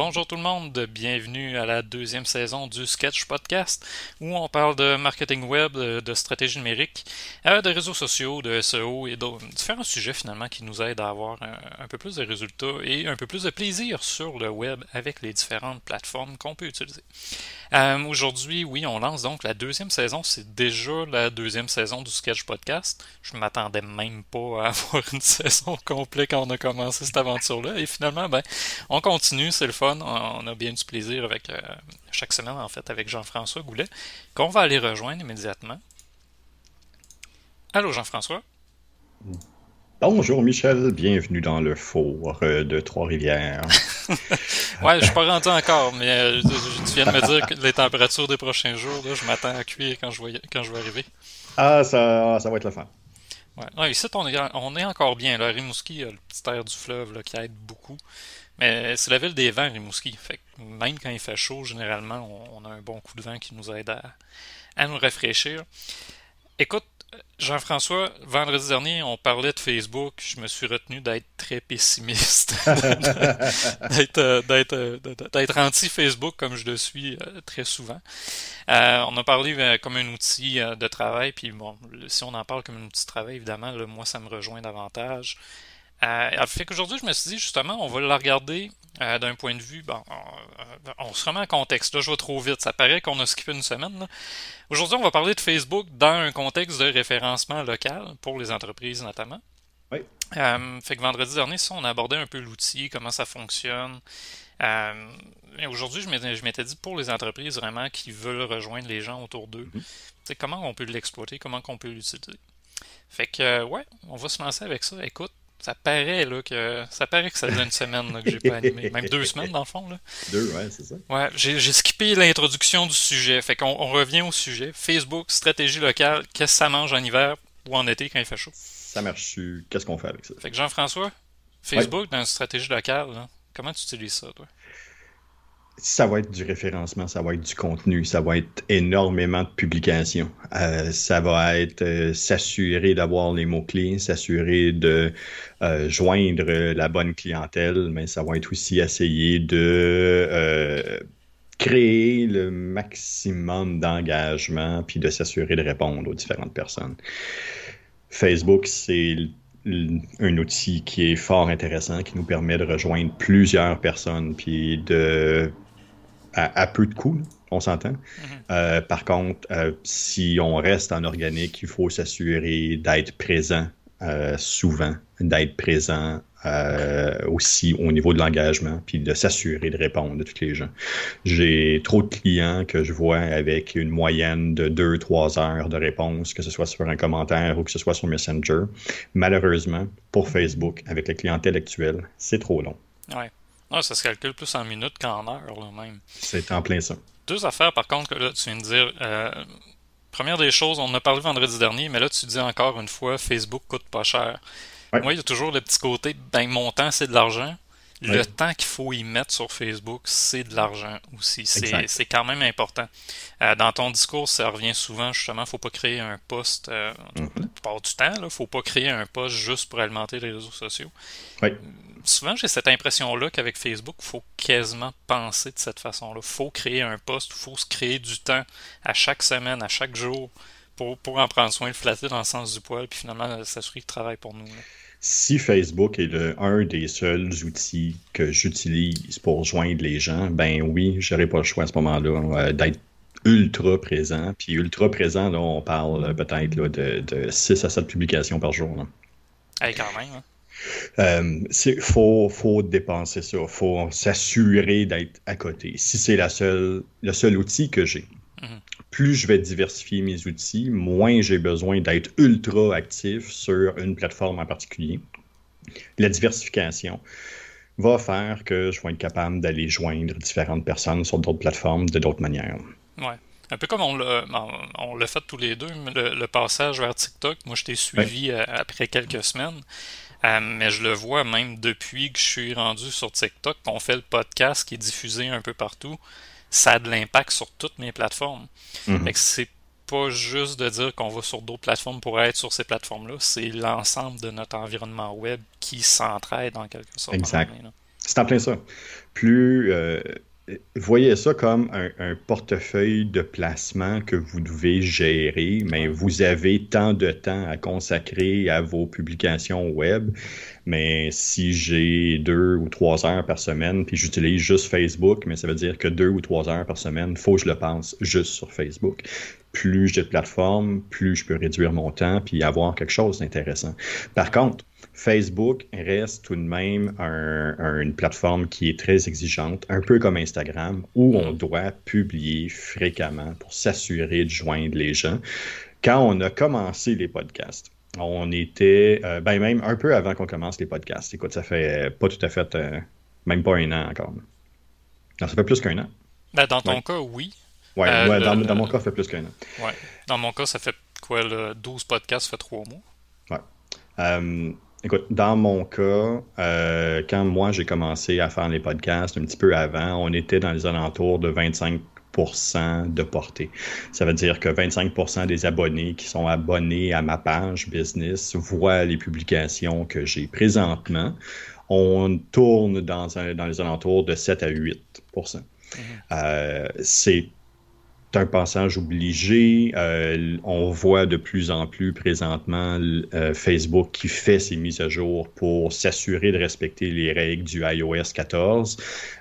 Bonjour tout le monde, bienvenue à la deuxième saison du Sketch Podcast où on parle de marketing web, de stratégie numérique, euh, de réseaux sociaux, de SEO et d'autres différents sujets finalement qui nous aident à avoir un, peu plus de résultats et un peu plus de plaisir sur le web avec les différentes plateformes qu'on peut utiliser. Euh, aujourd'hui, oui, on lance donc la deuxième saison. C'est déjà la deuxième saison du Sketch Podcast. Je m'attendais même pas à avoir une saison complète quand on a commencé cette aventure-là. Et finalement, ben, on continue, c'est le fun. On a bien du plaisir avec euh, chaque semaine, en fait, avec Jean-François Goulet, qu'on va aller rejoindre immédiatement. Allô, Jean-François? Bonjour Michel, bienvenue dans le four euh, de Trois-Rivières. ouais, je suis pas rentré encore, mais euh, tu viens de me dire que les températures des prochains jours, je m'attends à cuire quand je, vais, quand je vais arriver. Ah, ça, ça va être le fun. Ouais. ici, on est, on est encore bien. Là. Rimouski, le petit air du fleuve qui aide beaucoup. Mais c'est la ville des vents, Rimouski. Fait même quand il fait chaud, généralement, on, a un bon coup de vent qui nous aide à nous rafraîchir. Écoute, Jean-François, vendredi dernier, on parlait de Facebook. Je me suis retenu d'être très pessimiste, euh, d'être anti-Facebook comme je le suis euh, très souvent. Euh, on a parlé comme un outil de travail, puis bon, si on en parle comme un outil de travail, évidemment, moi, ça me rejoint davantage. Euh, fait qu'aujourd'hui, je me suis dit, justement, on va la regarder euh, d'un point de vue. Bon, on, se remet en contexte. Là, je vais trop vite. Ça paraît qu'on a skippé une semaine. Aujourd'hui, on va parler de Facebook dans un contexte de référencement local pour les entreprises, notamment. Oui. Euh, fait que vendredi dernier, ça, on a abordé un peu l'outil, comment ça fonctionne. Euh, aujourd'hui, je m'étais dit pour les entreprises vraiment qui veulent rejoindre les gens autour d'eux, mm-hmm. comment on peut l'exploiter, comment on peut l'utiliser. Fait que, ouais, on va se lancer avec ça. Écoute, ça paraît là que ça paraît que ça faisait une semaine là, que j'ai pas animé. Même deux semaines dans le fond. Là. Deux, ouais, c'est ça. Ouais, j'ai, skippé l'introduction du sujet. Fait qu'on on revient au sujet. Facebook, stratégie locale, qu'est-ce que ça mange en hiver ou en été quand il fait chaud? Ça marche. Qu'est-ce qu'on fait avec ça? Fait que Jean-François, Facebook dans une stratégie locale, comment tu utilises ça, toi? Ça va être du référencement, ça va être du contenu, ça va être énormément de publications. Euh, ça va être euh, s'assurer d'avoir les mots-clés, s'assurer de euh, joindre la bonne clientèle, mais ça va être aussi essayer de créer le maximum d'engagement puis de s'assurer de répondre aux différentes personnes. Facebook, c'est un outil qui est fort intéressant, qui nous permet de rejoindre plusieurs personnes, puis de à, peu de coûts, on s'entend. Mm-hmm. Euh, par contre, euh, si on reste en organique, il faut s'assurer d'être présent euh, souvent, d'être présent aussi au niveau de l'engagement, puis de s'assurer de répondre à tous les gens. J'ai trop de clients que je vois avec une moyenne de 2-3 heures de réponse, que ce soit sur un commentaire ou que ce soit sur Messenger. Malheureusement, pour Facebook, avec la clientèle actuelle, c'est trop long. Ouais. Ah, ça se calcule plus en minutes qu'en heures, là, même. C'est en plein ça. Deux affaires, par contre, que là, tu viens de dire. Euh, première des choses, on en a parlé vendredi dernier, mais là, tu dis encore une fois, Facebook coûte pas cher. Moi, il y a toujours le petit côté, ben, mon temps, c'est de l'argent. Le temps qu'il faut y mettre sur Facebook, c'est de l'argent aussi. C'est quand même important. Euh, dans ton discours, ça revient souvent, justement, faut pas créer un poste, euh, mm-hmm. la plupart du temps, il faut pas créer un poste juste pour alimenter les réseaux sociaux. Oui souvent, j'ai cette impression-là qu'avec Facebook, il faut quasiment penser de cette façon-là. Il faut créer un poste, il faut se créer du temps à chaque semaine, à chaque jour, pour, pour en prendre soin, le flatter dans le sens du poil, puis finalement s'assurer qu'il travaille pour nous. Si Facebook est le, un des seuls outils que j'utilise pour joindre les gens, ben oui, j'aurais pas le choix à ce moment-là euh, d'être ultra présent. Puis ultra présent, là, on parle peut-être de, de 6 à 7 publications par jour. Là. quand même. Hein. Il euh, faut, faut dépenser ça. Il faut s'assurer d'être à côté. Si c'est la seule, le seul outil que j'ai, mhm. Plus je vais diversifier mes outils, moins j'ai besoin d'être ultra actif sur une plateforme en particulier. La diversification va faire que je vais être capable d'aller joindre différentes personnes sur d'autres plateformes de d'autres manières. Ouais. Un peu comme on l'a fait tous les deux, le, passage vers TikTok. Moi, je t'ai suivi euh, après quelques semaines. Euh, mais je le vois même depuis que je suis rendu sur TikTok, qu'on fait le podcast qui est diffusé un peu partout, ça a de l'impact sur toutes mes plateformes. Mhm. c'est pas juste de dire qu'on va sur d'autres plateformes pour être sur ces plateformes-là, c'est l'ensemble de notre environnement web qui s'entraide en quelque sorte. Exact. C'est en plein ça. Plus voyez ça comme un, portefeuille de placement que vous devez gérer, mais vous avez tant de temps à consacrer à vos publications web. Mais si j'ai deux ou trois heures par semaine, puis j'utilise juste Facebook, mais ça veut dire que deux ou trois heures par semaine, faut que je le pense juste sur Facebook. Plus j'ai de plateformes, plus je peux réduire mon temps puis avoir quelque chose d'intéressant. Par contre, Facebook reste tout de même une plateforme qui est très exigeante, un peu comme Instagram, où on doit publier fréquemment pour s'assurer de joindre les gens. Quand on a commencé les podcasts, on était, euh, ben même un peu avant qu'on commence les podcasts. Écoute, ça fait pas tout à fait, euh, même pas un an encore. Non, ça fait plus qu'un an. Ben, dans ton cas, oui. Ouais, euh, dans, mon cas, ça fait plus qu'un an. Ouais. Dans mon cas, ça fait quoi, le 12 podcasts, ça fait trois mois. Ouais. Écoute, dans mon cas, euh, quand moi j'ai commencé à faire les podcasts un petit peu avant, on était dans les alentours de 25 de portée. Ça veut dire que 25% des abonnés qui sont abonnés à ma page business voient les publications que j'ai présentement. On tourne dans, dans les alentours de 7 à 8 mm-hmm. euh, C'est un passage obligé. Euh, on voit de plus en plus présentement euh, Facebook qui fait ses mises à jour pour s'assurer de respecter les règles du iOS 14.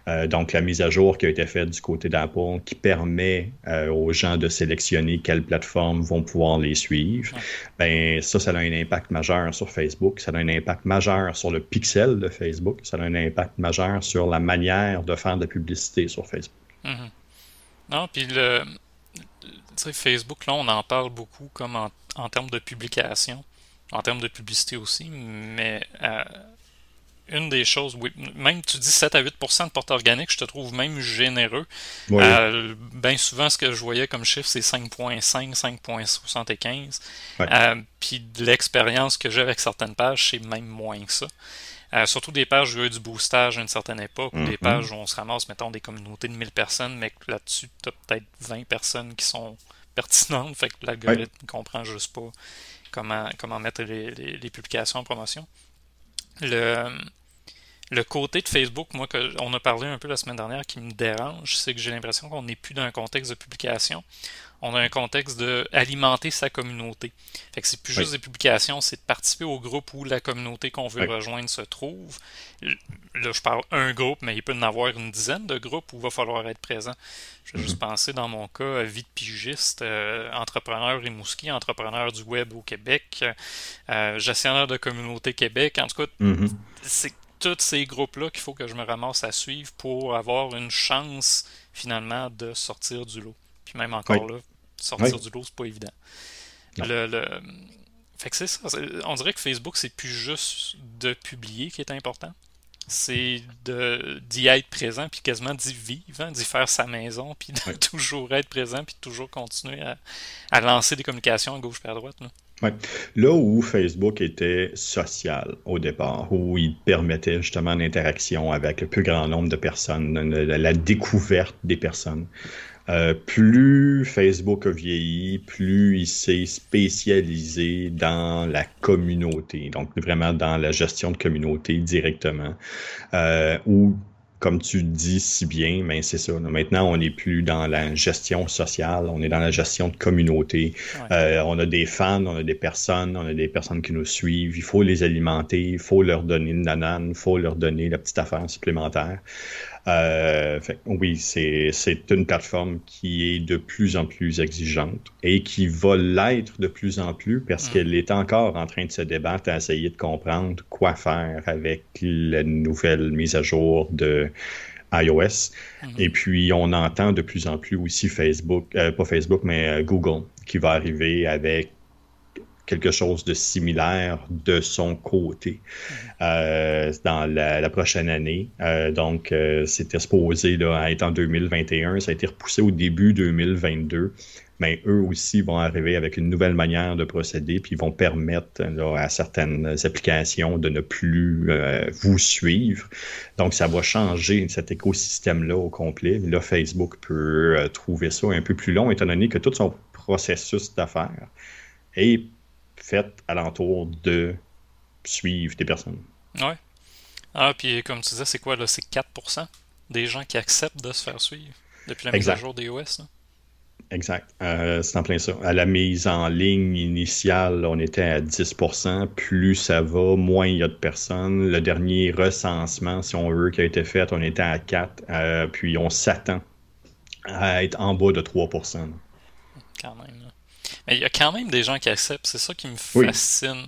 Euh, donc, la mise à jour qui a été faite du côté d'Apple qui permet aux gens de sélectionner quelles plateformes vont pouvoir les suivre. Ben, ça, ça a un impact majeur sur Facebook. Ça a un impact majeur sur le pixel de Facebook. Ça a un impact majeur sur la manière de faire de la publicité sur Facebook. Mm-hmm. Non, puis le, Facebook, là, on en parle beaucoup comme en, termes de publication, en termes de publicité aussi, mais euh, une des choses, oui, même tu dis 7 à 8% de porte organique, je te trouve même généreux. Euh, bien souvent, ce que je voyais comme chiffre, c'est 5.5, 5.75. Euh, puis de l'expérience que j'ai avec certaines pages, c'est même moins que ça. Euh, surtout des pages où il y a eu du boostage à une certaine époque, ou des mm-hmm. pages où on se ramasse, mettons, des communautés de 1000 personnes, mais que là-dessus, tu as peut-être 20 personnes qui sont pertinentes, fait que l'algorithme ne comprend juste pas comment, comment mettre les, les, publications en promotion. Le, le côté de Facebook, moi, que on a parlé un peu la semaine dernière, qui me dérange, c'est que j'ai l'impression qu'on n'est plus dans un contexte de publication on a un contexte de alimenter sa communauté. Fait que c'est plus juste des publications, c'est de participer au groupe où la communauté qu'on veut rejoindre se trouve. Là, je parle un groupe, mais il peut y en avoir une dizaine de groupes où il va falloir être présent. Je vais juste mhm. penser dans mon cas à vie de pigiste, euh, entrepreneur Rimouski, entrepreneur du web au Québec, euh, gestionnaire de communauté Québec. En tout cas, mhm. c'est tous ces groupes-là qu'il faut que je me ramasse à suivre pour avoir une chance finalement de sortir du lot. Puis même encore là, sortir du lot, c'est pas évident. Le, Fait que c'est ça. On dirait que Facebook, c'est plus juste de publier qui est important. C'est d'y être présent, puis quasiment d'y vivre, hein, d'y faire sa maison, puis de toujours être présent, puis de toujours continuer à, lancer des communications à gauche et à droite. Là. Là où Facebook était social au départ, où il permettait justement l'interaction avec le plus grand nombre de personnes, la découverte des personnes, euh, plus Facebook a vieilli, plus il s'est spécialisé dans la communauté, donc vraiment dans la gestion de communauté directement, euh, ou comme tu dis si bien, mais c'est ça. Maintenant, on n'est plus dans la gestion sociale, on est dans la gestion de communauté. Euh, on a des fans, on a des personnes, on a des personnes qui nous suivent. Il faut les alimenter, il faut leur donner une nanane, il faut leur donner la petite affaire supplémentaire. Euh, oui, c'est une plateforme qui est de plus en plus exigeante et qui va l'être de plus en plus parce mm. qu'elle est encore en train de se débattre à essayer de comprendre quoi faire avec la nouvelle mise à jour de iOS. Mm-hmm. Et puis, on entend de plus en plus aussi Facebook, euh, pas Facebook, mais euh, Google, qui va arriver avec quelque chose de similaire de son côté euh, dans la, prochaine année. Euh, donc, euh, c'était supposé là, être en 2021. Ça a été repoussé au début 2022. Mais eux aussi vont arriver avec une nouvelle manière de procéder, puis ils vont permettre à certaines applications de ne plus vous suivre. Donc, ça va changer cet écosystème-là au complet. Là, Facebook peut trouver ça un peu plus long, étant donné que tout son processus d'affaires est fait alentour de suivre des personnes. Oui. Ah, puis comme tu disais, c'est quoi là C'est 4% des gens qui acceptent de se faire suivre depuis la mise à jour des OS. Exact. Euh, c'est en plein ça. À la mise en ligne initiale, on était à 10%. Plus ça va, moins il y a de personnes. Le dernier recensement, si on veut, qui a été fait, on était à 4%. Euh, puis on s'attend à être en bas de 3%. Quand même. Mais il y a quand même des gens qui acceptent. C'est ça qui me fascine.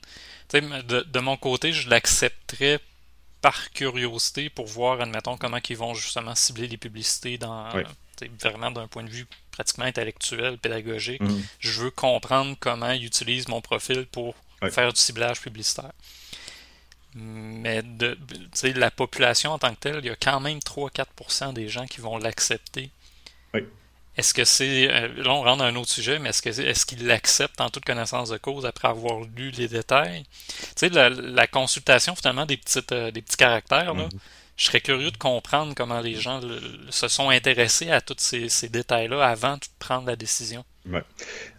De, de, mon côté, je l'accepterais par curiosité pour voir, admettons, comment ils vont justement cibler les publicités dans vraiment d'un point de vue pratiquement intellectuel, pédagogique. Mm. Je veux comprendre comment ils utilisent mon profil pour faire du ciblage publicitaire. Mais de, la population en tant que telle, il y a quand même 3-4% des gens qui vont l'accepter. Oui. Est-ce que c'est. Euh, là, on rentre dans un autre sujet, mais est-ce qu'ils est qu'ils l'acceptent en toute connaissance de cause après avoir lu les détails? Tu sais, la, consultation, finalement, des, petites, euh, des petits caractères, là, mm-hmm je serais curieux de comprendre comment les gens se sont intéressés à tous ces, détails-là avant de prendre la décision. Ouais.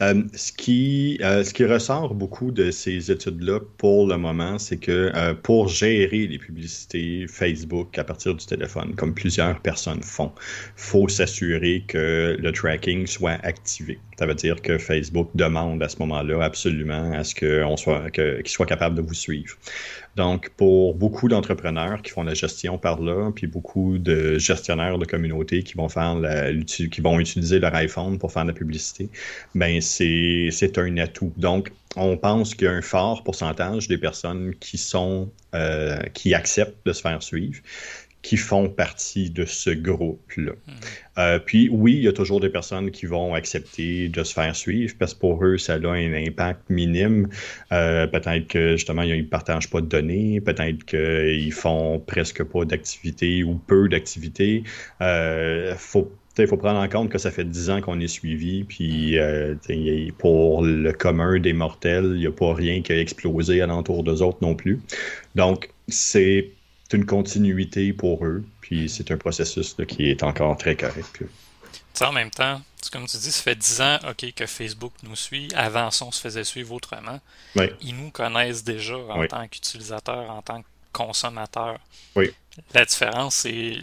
Euh, ce, qui, euh, ce qui ressort beaucoup de ces études-là pour le moment, c'est que euh, pour gérer les publicités Facebook à partir du téléphone, comme plusieurs personnes font, faut s'assurer que le tracking soit activé. Ça veut dire que Facebook demande à ce moment-là absolument à ce qu'on soit, qu'il soit capable de vous suivre. Donc, pour beaucoup d'entrepreneurs qui font la gestion par là, puis beaucoup de gestionnaires de communautés qui vont faire la, qui vont utiliser leur iPhone pour faire la publicité, ben c'est un atout. Donc, on pense qu'il y a un fort pourcentage des personnes qui sont euh, qui acceptent de se faire suivre qui font partie de ce groupe-là. Hmm. Euh, puis oui, il y a toujours des personnes qui vont accepter de se faire suivre parce que pour eux, ça a un impact minime. Euh, peut-être que justement, ils ne partagent pas de données, peut-être qu'ils font presque pas d'activité ou peu d'activité. Euh, faut il faut prendre en compte que ça fait 10 ans qu'on est suivi, puis euh, pour le commun des mortels, il n'y a pas rien qui a explosé alentour d'eux autres non plus. Donc, c'est une continuité pour eux, puis c'est un processus qui est encore très correct. en même temps, comme tu dis, ça fait 10 ans ok, que Facebook nous suit. Avant ça, on se faisait suivre autrement. Ils nous connaissent déjà en tant qu'utilisateurs, en tant que consommateurs. Oui. La différence, c'est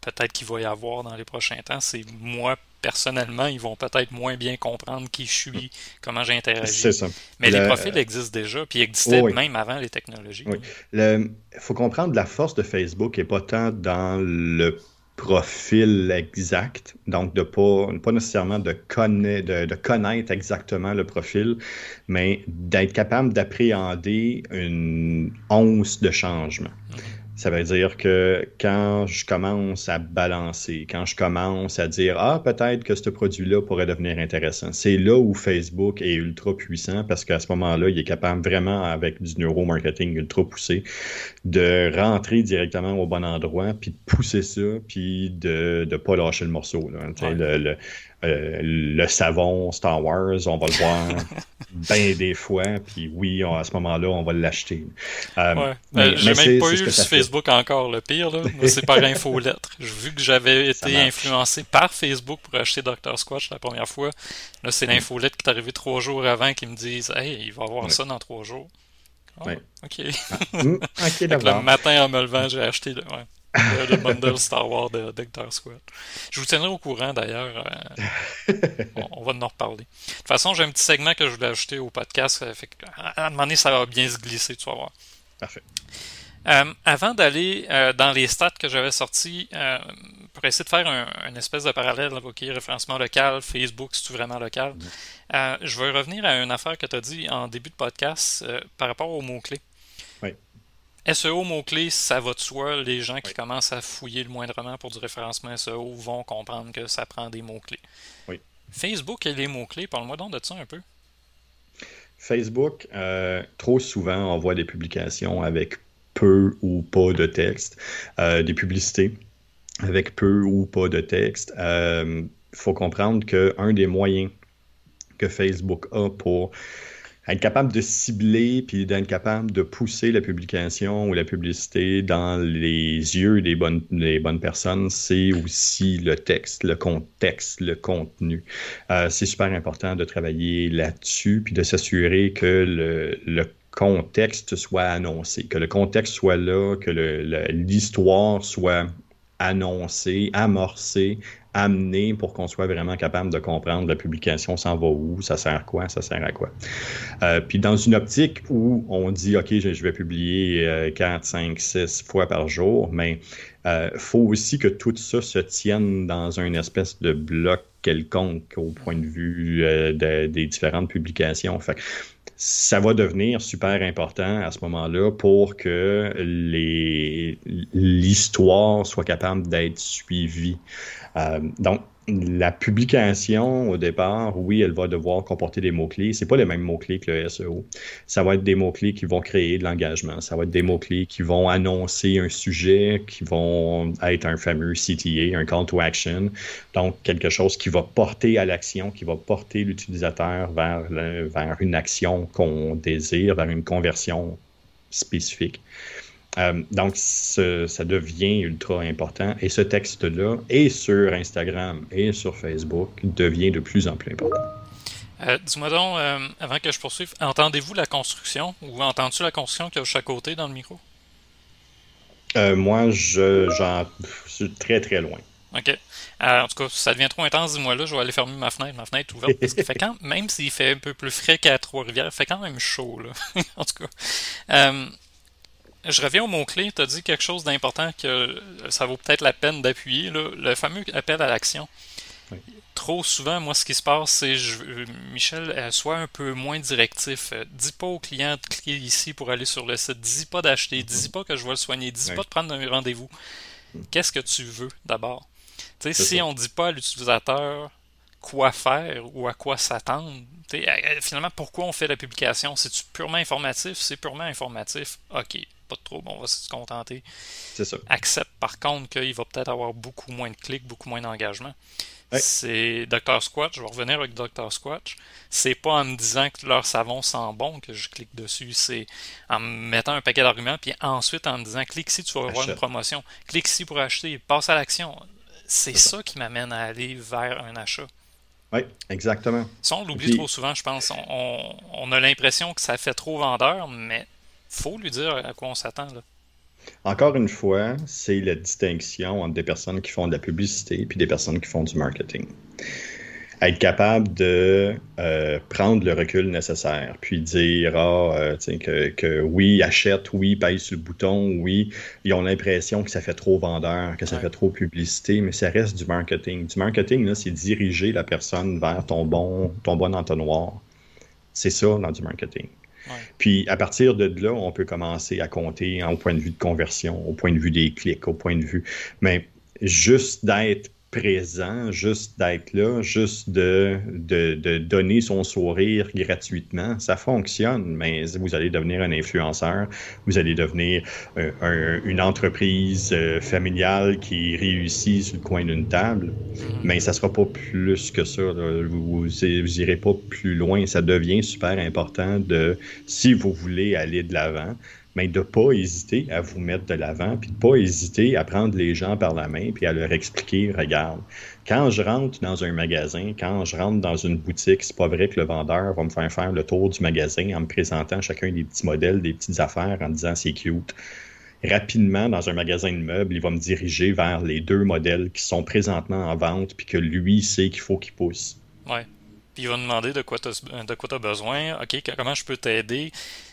peut-être qu'il va y avoir dans les prochains temps, c'est moi personnellement, ils vont peut-être moins bien comprendre qui je suis, comment j'interagis. C'est ça. Mais les profils existent déjà, puis ils existaient même avant les technologies. Oui. Il faut comprendre la force de Facebook n'est pas tant dans le profil exact, donc de pas, pas nécessairement de, connaître, de, connaître exactement le profil, mais d'être capable d'appréhender une once de changement. Mhm. Ça veut dire que quand je commence à balancer, quand je commence à dire Ah, peut-être que ce produit-là pourrait devenir intéressant, c'est là où Facebook est ultra puissant parce qu'à ce moment-là, il est capable vraiment, avec du neuromarketing ultra poussé, de rentrer directement au bon endroit, puis de pousser ça, puis de ne pas lâcher le morceau. Là. Euh, le savon Star Wars, on va le voir bien des fois, puis oui, à ce moment-là, on va l'acheter. Euh, ouais. Euh, j'ai même pas eu sur Facebook encore le pire, là. c'est par infolettre. Vu que j'avais été influencé par Facebook pour acheter Dr. Squatch la première fois, là, c'est mm. l'infolette qui est arrivée trois jours avant qui me disent Hey, il va avoir ça dans trois jours. Ah, ok. Ah. Mm, ok, Le matin en me levant, j'ai acheté le. Ouais le, bundle Star Wars de Doctor Squad. Je vous tiendrai au courant d'ailleurs. Euh, on, va en reparler. De toute façon, j'ai un petit segment que je voulais ajouter au podcast. Fait à un moment donné, ça va bien se glisser, tu vas voir. Parfait. Euh, avant d'aller euh, dans les stats que j'avais sortis, pour essayer de faire un, espèce de parallèle, OK, référencement local, Facebook, c'est-tu vraiment local, mm-hmm. je vais revenir à une affaire que tu as dit en début de podcast par rapport aux mots-clés. SEO mots-clés, ça va de soi. Les gens qui commencent à fouiller le moindrement pour du référencement SEO vont comprendre que ça prend des mots-clés. Oui. Facebook et les mots-clés, parle-moi donc de ça un peu. Facebook, euh, trop souvent, on voit des publications avec peu ou pas de texte, euh, des publicités avec peu ou pas de texte. Il euh, faut comprendre qu'un des moyens que Facebook a pour être capable de cibler puis d'être capable de pousser la publication ou la publicité dans les yeux des bonnes, des bonnes personnes, c'est aussi le texte, le contexte, le contenu. Euh, c'est super important de travailler là-dessus puis de s'assurer que le, le contexte soit annoncé, que le contexte soit là, que l'histoire soit annoncée, amorcée, amenée pour qu'on soit vraiment capable de comprendre la publication s'en va où, ça sert à quoi, ça sert à quoi. Euh, puis dans une optique où on dit, OK, je, vais publier 4, 5, 6 fois par jour, mais il euh, faut aussi que tout ça se tienne dans une espèce de bloc quelconque au point de vue euh, des différentes publications. Ça va devenir super important à ce moment-là pour que l'histoire soit capable d'être suivie. Euh, donc, la publication, au départ, oui, elle va devoir comporter des mots-clés. C'est pas les mêmes mots-clés que le SEO. Ça va être des mots-clés qui vont créer de l'engagement. Ça va être des mots-clés qui vont annoncer un sujet, qui vont être un fameux CTA, un call to action. Donc, quelque chose qui va porter à l'action, qui va porter l'utilisateur vers, vers une action qu'on désire, vers une conversion spécifique. Euh, donc, ça devient ultra important. Et ce texte-là, et sur Instagram et sur Facebook, devient de plus en plus important. Euh, dis-moi donc, euh, avant que je poursuive, entendez-vous la construction ou entends-tu la construction qui est de chaque côté dans le micro? moi, je, j'en suis très très loin. OK. en tout cas, si ça devient trop intense, dis-moi là, je vais aller fermer ma fenêtre. Ma fenêtre est ouverte. Parce que fait quand, même s'il fait un peu plus frais qu'à Trois-Rivières, il fait quand même chaud. Là. en tout cas je reviens au mot-clé. Tu as dit quelque chose d'important que ça vaut peut-être la peine d'appuyer. Le fameux appel à l'action. Trop souvent, moi, ce qui se passe, c'est que Michel, euh, soit un peu moins directif. Euh, dis pas au client de cliquer ici pour aller sur le site. Dis pas d'acheter. Dis pas que je vais le soigner. Dis pas de prendre un rendez-vous. Hmm. Qu'est-ce que tu veux d'abord? Si on dit pas à l'utilisateur quoi faire ou à quoi s'attendre, finalement, pourquoi on fait la publication? C'est-tu purement informatif? C'est purement informatif. OK pas de trouble, on va se contenter. C'est ça. Accepte par contre qu'il va peut-être avoir beaucoup moins de clics, beaucoup moins d'engagement. C'est Dr. Squatch, je vais revenir avec Dr. Squatch. C'est pas en me disant que leur savon sent bon que je clique dessus, c'est en me mettant un paquet d'arguments, puis ensuite en me disant clique ici, tu vas avoir une promotion. Clique ici pour acheter, passe à l'action. C'est ça. qui m'amène à aller vers un achat. Oui, exactement. Ça, on l'oublie trop souvent, je pense. on a l'impression que ça fait trop vendeur, mais faut lui dire à quoi on s'attend. Encore une fois, c'est la distinction entre des personnes qui font de la publicité et des personnes qui font du marketing. Être capable de euh, prendre le recul nécessaire, puis dire ah, euh, que, que, oui, achète, oui, paye sur le bouton, oui, ils ont l'impression que ça fait trop vendeur, que ça fait trop publicité, mais ça reste du marketing. Du marketing, c'est diriger la personne vers ton bon, ton bon entonnoir. C'est ça dans du marketing. Puis à partir de là, on peut commencer à compter au point de vue de conversion, au point de vue des clics, au point de vue. Mais juste d'être présent, juste d'être là, juste de, de, donner son sourire gratuitement, ça fonctionne, mais vous allez devenir un influenceur, vous allez devenir euh, une entreprise euh, familiale qui réussit sur le coin d'une table, mm-hmm. mais ça sera pas plus que ça. Vous, vous irez pas plus loin. Ça devient super important de, si vous voulez aller de l'avant, de ne pas hésiter à vous mettre de l'avant, puis de ne pas hésiter à prendre les gens par la main, puis à leur expliquer, regarde, quand je rentre dans un magasin, quand je rentre dans une boutique, c'est pas vrai que le vendeur va me faire faire le tour du magasin en me présentant chacun des petits modèles, des petites affaires, en disant c'est cute. Rapidement, dans un magasin de meubles, il va me diriger vers les deux modèles qui sont présentement en vente, puis que lui sait qu'il faut qu'il pousse. Ouais. Puis il va me demander de quoi tu as besoin, OK, comment je peux t'aider?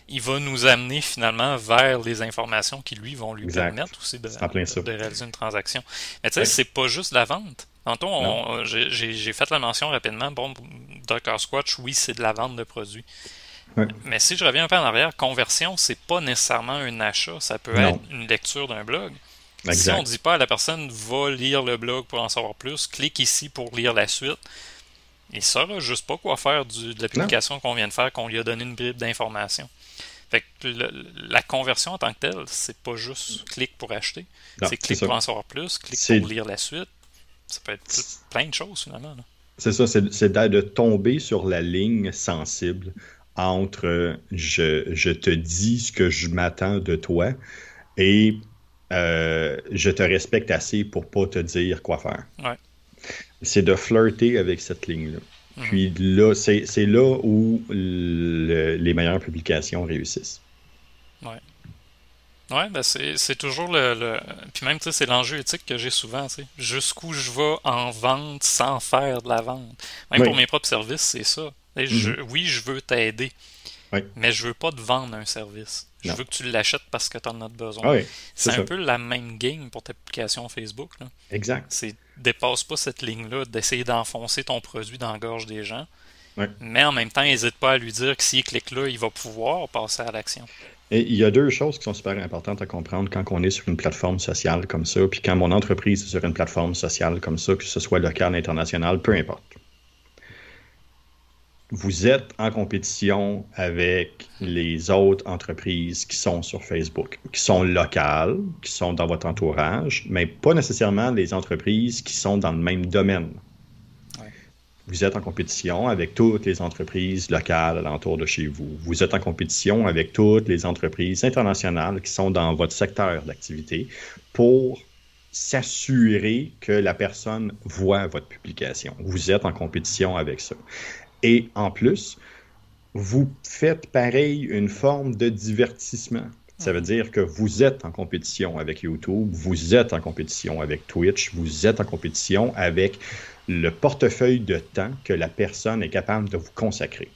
Il va nous amener finalement vers les informations qui lui vont lui permettre aussi de, réaliser une transaction. Mais tu sais, c'est pas juste la vente. Tantôt, j'ai fait la mention rapidement. Bon, Dr. Squatch, oui, c'est de la vente de produits. Mais si je reviens un peu en arrière, conversion, c'est pas nécessairement un achat, ça peut être une lecture d'un blog. Si on ne dit pas à la personne va lire le blog pour en savoir plus, clique ici pour lire la suite, il saura juste pas quoi faire de la publication qu'on vient de faire, qu'on lui a donné une bribe d'information. Fait que la conversion en tant que telle, c'est pas juste clic pour acheter. C'est clic pour en savoir plus, clic pour lire la suite. Ça peut être plein de choses finalement. C'est ça, c'est de tomber sur la ligne sensible entre je, je te dis ce que je m'attends de toi et euh, je te respecte assez pour pas te dire quoi faire. Ouais. C'est de flirter avec cette ligne-là. Puis là, c'est là où les meilleures publications réussissent. Ouais. Ouais, ben c'est toujours le, Puis même, tu sais, c'est l'enjeu éthique que j'ai souvent, tu sais. Jusqu'où je vais en vente sans faire de la vente? Même pour mes propres services, c'est ça. Mm-hmm. oui, je veux t'aider. Mais je veux pas te vendre un service. Je veux que tu l'achètes parce que tu en as besoin. c'est un peu la même game pour ta application Facebook. Là. Exact. C'est dépasse pas cette ligne-là d'essayer d'enfoncer ton produit dans la gorge des gens. Mais en même temps, n'hésite pas à lui dire que s'il clique là, il va pouvoir passer à l'action. Et il y a deux choses qui sont super importantes à comprendre quand on est sur une plateforme sociale comme ça, puis quand mon entreprise est sur une plateforme sociale comme ça, que ce soit local, international, peu importe vous êtes en compétition avec les autres entreprises qui sont sur Facebook, qui sont locales, qui sont dans votre entourage, mais pas nécessairement les entreprises qui sont dans le même domaine. Vous êtes en compétition avec toutes les entreprises locales alentour de chez vous. Vous êtes en compétition avec toutes les entreprises internationales qui sont dans votre secteur d'activité pour s'assurer que la personne voit votre publication. Vous êtes en compétition avec ça. Et en plus, vous faites pareil une forme de divertissement. Ça veut dire que vous êtes en compétition avec YouTube, vous êtes en compétition avec Twitch, vous êtes en compétition avec le portefeuille de temps que la personne est capable de vous consacrer.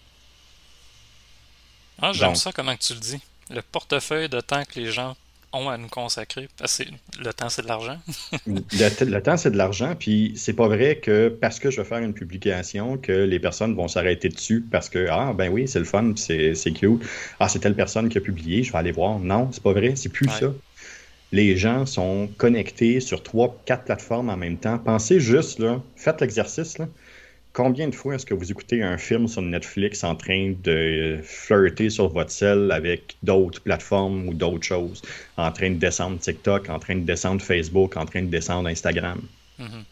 Ah, j'aime ça comment tu le dis. Le portefeuille de temps que les gens ont à nous consacrer? Parce que le temps, c'est de l'argent. le, temps, c'est de l'argent. Puis c'est pas vrai que parce que je vais faire une publication, que les personnes vont s'arrêter dessus parce que, ah, ben oui, c'est le fun, c'est cute. Ah, c'est telle personne qui a publié, je vais aller voir. Non, c'est pas vrai, c'est plus ça. Les gens sont connectés sur trois, quatre plateformes en même temps. Pensez juste, là, faites l'exercice, là. Combien de fois est-ce que vous écoutez un film sur Netflix en train de flirter sur votre cell avec d'autres plateformes ou d'autres choses, en train de descendre TikTok, en train de descendre Facebook, en train de descendre Instagram? Mm-hmm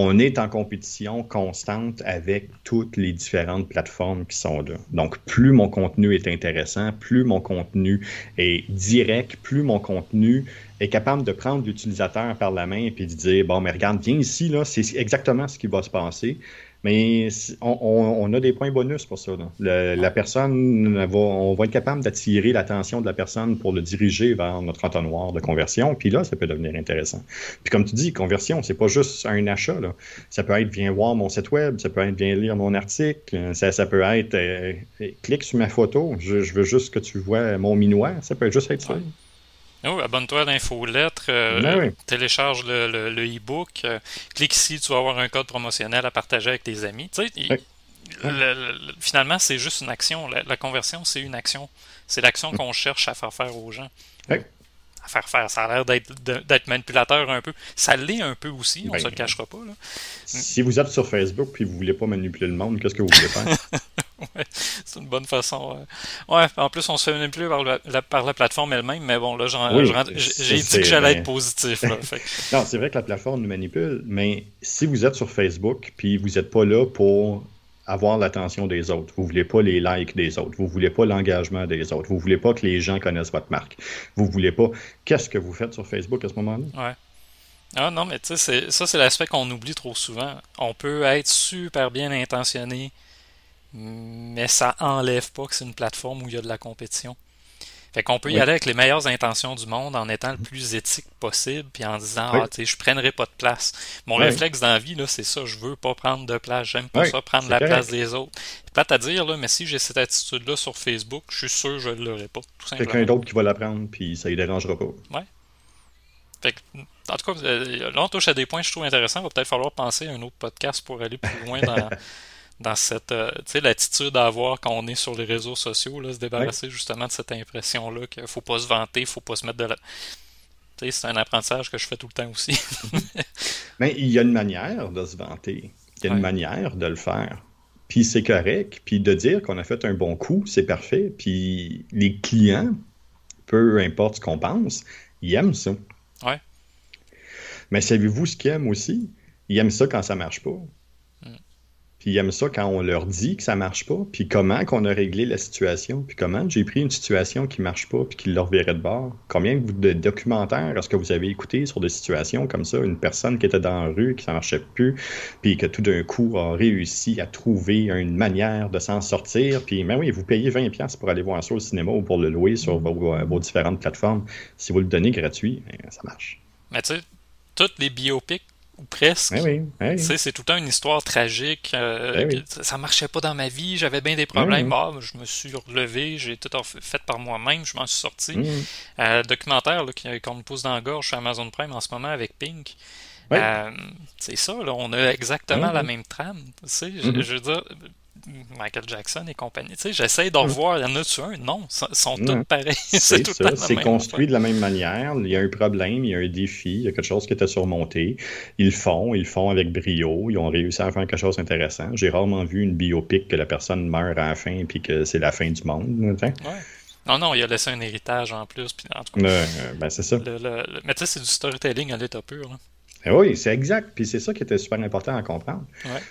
on est en compétition constante avec toutes les différentes plateformes qui sont là. Donc, plus mon contenu est intéressant, plus mon contenu est direct, plus mon contenu est capable de prendre l'utilisateur par la main et puis de dire, bon, mais regarde, viens ici, là, c'est exactement ce qui va se passer. Mais on, a des points bonus pour ça. la personne, va, on va être capable d'attirer l'attention de la personne pour le diriger vers notre entonnoir de conversion. Puis là, ça peut devenir intéressant. Puis comme tu dis, conversion, c'est pas juste un achat. Là. Ça peut être viens voir mon site web, ça peut être viens lire mon article, ça, ça peut être euh, clique sur ma photo, je, veux juste que tu vois mon minois. Ça peut juste être ça. Oh, abonne-toi à l'infolettre, euh, ben télécharge le, e-book, euh, clique ici, tu vas avoir un code promotionnel à partager avec tes amis. finalement, c'est juste une action. La, conversion, c'est une action. C'est l'action qu'on cherche à faire faire aux gens. À faire faire. Ça a l'air d'être manipulateur un peu. Ça l'est un peu aussi, on ne ben, se le cachera pas. Si vous êtes sur Facebook et vous ne voulez pas manipuler le monde, qu'est-ce que vous voulez faire? ouais, c'est une bonne façon. Ouais. en plus, on se fait manipuler par la, par la plateforme elle-même, mais bon, là, j'ai dit que j'allais être positif. non, c'est vrai que la plateforme nous manipule, mais si vous êtes sur Facebook, puis vous n'êtes pas là pour avoir l'attention des autres. Vous voulez pas les likes des autres. Vous voulez pas l'engagement des autres. Vous voulez pas que les gens connaissent votre marque. Vous voulez pas. Qu'est-ce que vous faites sur Facebook à ce moment-là? Ouais. Ah non, mais tu sais, ça, c'est l'aspect qu'on oublie trop souvent. On peut être super bien intentionné, mais ça enlève pas que c'est une plateforme où il y a de la compétition. Fait qu'on peut y aller avec les meilleures intentions du monde en étant le plus éthique possible, puis en disant Ah, tu sais, je prendrai pas de place. Mon réflexe dans la vie, là, c'est ça, je veux pas prendre de place, j'aime pas ça prendre la place des autres. C'est plate à dire, là, mais si j'ai cette attitude-là sur Facebook, je suis sûr que je l'aurai pas. Quelqu'un d'autre qui va la prendre, puis ça ne dérangera pas. Ouais. Fait que, en tout cas, euh, là, on touche à des points que je trouve intéressants. Il va peut-être falloir penser à un autre podcast pour aller plus loin dans, dans cette euh, l'attitude à avoir quand on est sur les réseaux sociaux, là, se débarrasser justement de cette impression-là qu'il faut pas se vanter, il faut pas se mettre de la. C'est un apprentissage que je fais tout le temps aussi. Mais il y a une manière de se vanter. Il y a une manière de le faire. Puis c'est correct. Puis de dire qu'on a fait un bon coup, c'est parfait. Puis les clients, peu importe ce qu'on pense, ils aiment ça. Ouais. Mais savez-vous ce qu'ils aiment aussi? Ils aiment ça quand ça marche pas. Puis ils aiment ça quand on leur dit que ça marche pas, puis comment qu'on a réglé la situation, puis comment j'ai pris une situation qui marche pas, puis qui leur verrait de bord. Combien de documentaires est-ce que vous avez écouté sur des situations comme ça, une personne qui était dans la rue, qui ça marchait plus, puis que tout d'un coup a réussi à trouver une manière de s'en sortir, puis ben oui, vous payez 20$ pour aller voir ça au cinéma ou pour le louer sur vos, vos différentes plateformes. Si vous le donnez gratuit, ben, ça marche. Mais tu sais, toutes les biopics ou presque. Eh eh c'est tout le temps une histoire tragique. Euh, eh ça marchait pas dans ma vie, j'avais bien des problèmes. Ah, je me suis relevé, j'ai tout fait par moi-même, je m'en suis sorti. Euh, documentaire qu'on me pousse dans la gorge sur Amazon Prime en ce moment avec Pink. Euh, c'est ça, là, on a exactement la même trame. je, mm-hmm. je veux dire, Michael Jackson et compagnie. Tu sais, j'essaie d'en revoir. Il y en a-tu un? Non, ils sont tous pareils. C'est ça. C'est construit de la même manière. Il y a un problème, il y a un défi, il y a quelque chose qui était surmonté. Ils le font, ils le font avec brio. Ils ont réussi à faire quelque chose d'intéressant. J'ai rarement vu une biopic que la personne meurt à la fin et que c'est la fin du monde. Ouais. Non, non, il a laissé un héritage en plus. Puis, en tout cas, euh, ben, c'est ça. mais tu sais, c'est du storytelling à l'état pur. Là. Eh oui, c'est exact. Puis c'est ça qui était super important à comprendre.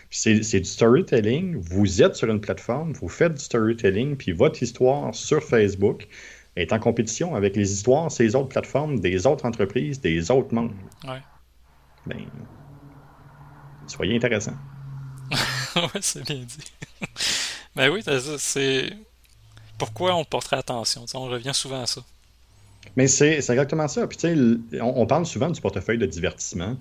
C'est du storytelling. Vous êtes sur une plateforme, vous faites du storytelling, puis votre histoire sur Facebook est en compétition avec les histoires ces autres plateformes, des autres entreprises, des autres mondes. Ouais. Ben, soyez intéressant. oui, c'est bien dit. ben oui, c'est. Pourquoi on porterait attention? on revient souvent à ça. Mais c'est exactement ça. Puis, tu sais, on, parle souvent du portefeuille de divertissement.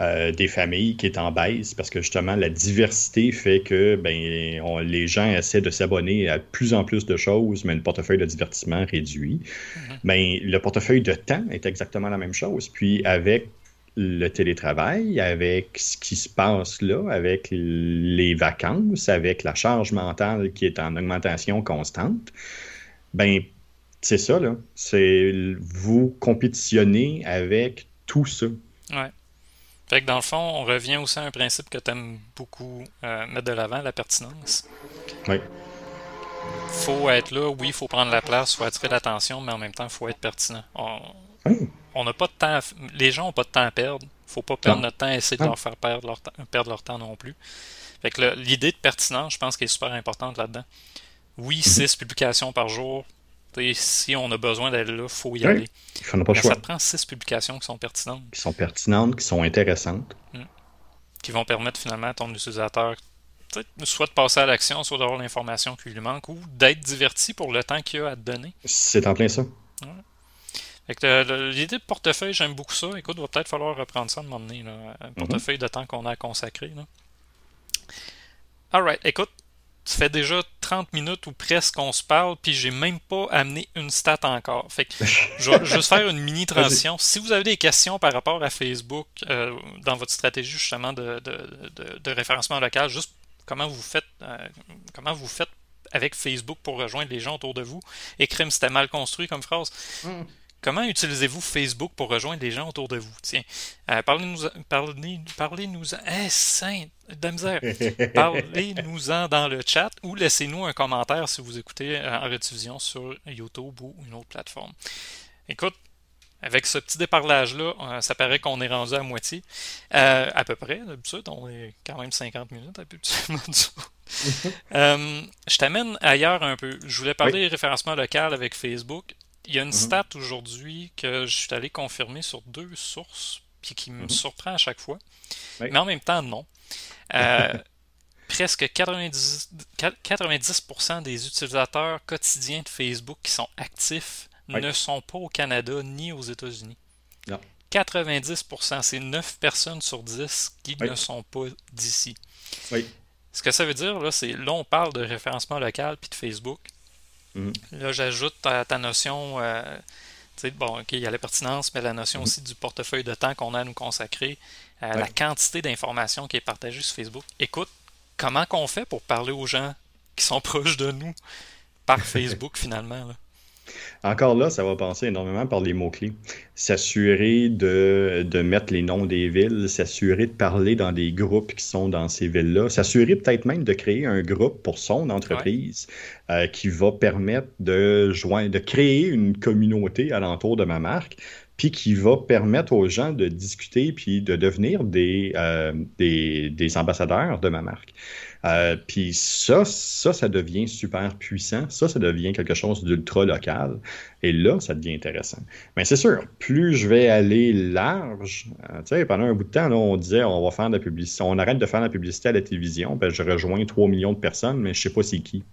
Euh, des familles qui est en baisse parce que justement la diversité fait que ben, les gens essaient de s'abonner à plus en plus de choses, mais le portefeuille de divertissement réduit. Mm-hmm. Ben, le portefeuille de temps est exactement la même chose. Puis avec le télétravail, avec ce qui se passe là, avec les vacances, avec la charge mentale qui est en augmentation constante, ben c'est ça, là. C'est vous compétitionner avec tout ça. Ouais. Fait que dans le fond, on revient aussi à un principe que tu aimes beaucoup euh, mettre de l'avant, la pertinence. Oui. Faut être là, oui, il faut prendre la place, il faut attirer l'attention, mais en même temps, il faut être pertinent. On n'a pas de temps Les gens n'ont pas de temps à perdre. faut pas perdre notre temps et essayer de leur faire perdre leur, perdre leur temps non plus. Fait que l'idée de pertinence, je pense qu'elle est super importante là-dedans. Oui, mm-hmm. six publications par jour, si on a besoin d'aller là, il faut y aller. Ça te prend six publications qui sont pertinentes. Qui sont pertinentes, qui sont intéressantes. Hmm. Qui vont permettre finalement à ton utilisateur soit de passer à l'action, soit d'avoir l'information qui lui manque, ou d'être diverti pour le temps qu'il a à te donner. C'est en plein ça. L'idée de portefeuille, j'aime beaucoup ça. Écoute, il va peut-être falloir reprendre ça à un moment donné. Un mhm. portefeuille de temps qu'on a à consacrer. Alright, écoute, ça fait déjà 30 minutes ou presque qu'on se parle, puis j'ai même pas amené une stat encore. Fait que je vais juste faire une mini transition. Si vous avez des questions par rapport à Facebook euh, dans votre stratégie justement de, de, référencement local, juste comment vous faites euh, comment vous faites avec Facebook pour rejoindre les gens autour de vous? Écrime, c'était mal construit comme phrase. Mm. Comment utilisez-vous Facebook pour rejoindre les gens autour de vous? Tiens, euh, parlez-nous, parlez, parlez-nous, eh, saint, de Parlez-nous-en dans le chat ou laissez-nous un commentaire si vous écoutez euh, en rediffusion sur YouTube ou une autre plateforme. Écoute, avec ce petit déparlage-là, euh, ça paraît qu'on est rendu à moitié. à peu près, d'habitude, on est quand même 50 minutes habituellement. je t'amène ailleurs un peu. Je voulais parler référencement local avec Facebook. Il y a une mhm. stat aujourd'hui que je suis allé confirmer sur deux sources, puis qui me mhm. surprend à chaque fois. Mais en même temps, non. Euh, presque 90%, 90 des utilisateurs quotidiens de Facebook qui sont actifs ne sont pas au Canada ni aux États-Unis. 90%, c'est 9 personnes sur 10 qui ne sont pas d'ici. Ce que ça veut dire, là, c'est là, on parle de référencement local puis de Facebook. Mm-hmm. Là, j'ajoute ta, ta, notion, euh, bon, OK, il y a la pertinence, mais la notion mm-hmm. aussi du portefeuille de temps qu'on a à nous consacrer, euh, la quantité d'informations qui est partagée sur Facebook. Écoute, comment qu'on fait pour parler aux gens qui sont proches de nous par Facebook finalement? Là? Encore là, ça va passer énormément par les mots-clés. S'assurer de, de, mettre les noms des villes, s'assurer de parler dans des groupes qui sont dans ces villes-là, s'assurer peut-être même de créer un groupe pour son entreprise euh, qui va permettre de, joindre, de créer une communauté alentour de ma marque, puis qui va permettre aux gens de discuter puis de devenir des, euh, des, des, ambassadeurs de ma marque. Euh, puis ça, ça, ça devient super puissant. Ça, ça devient quelque chose d'ultra local. Et là, ça devient intéressant. Mais c'est sûr, plus je vais aller large, euh, tu sais, pendant un bout de temps, là, on disait on va faire de la publicité, on arrête de faire de la publicité à la télévision, ben, je rejoins 3 millions de personnes, mais je sais pas c'est qui.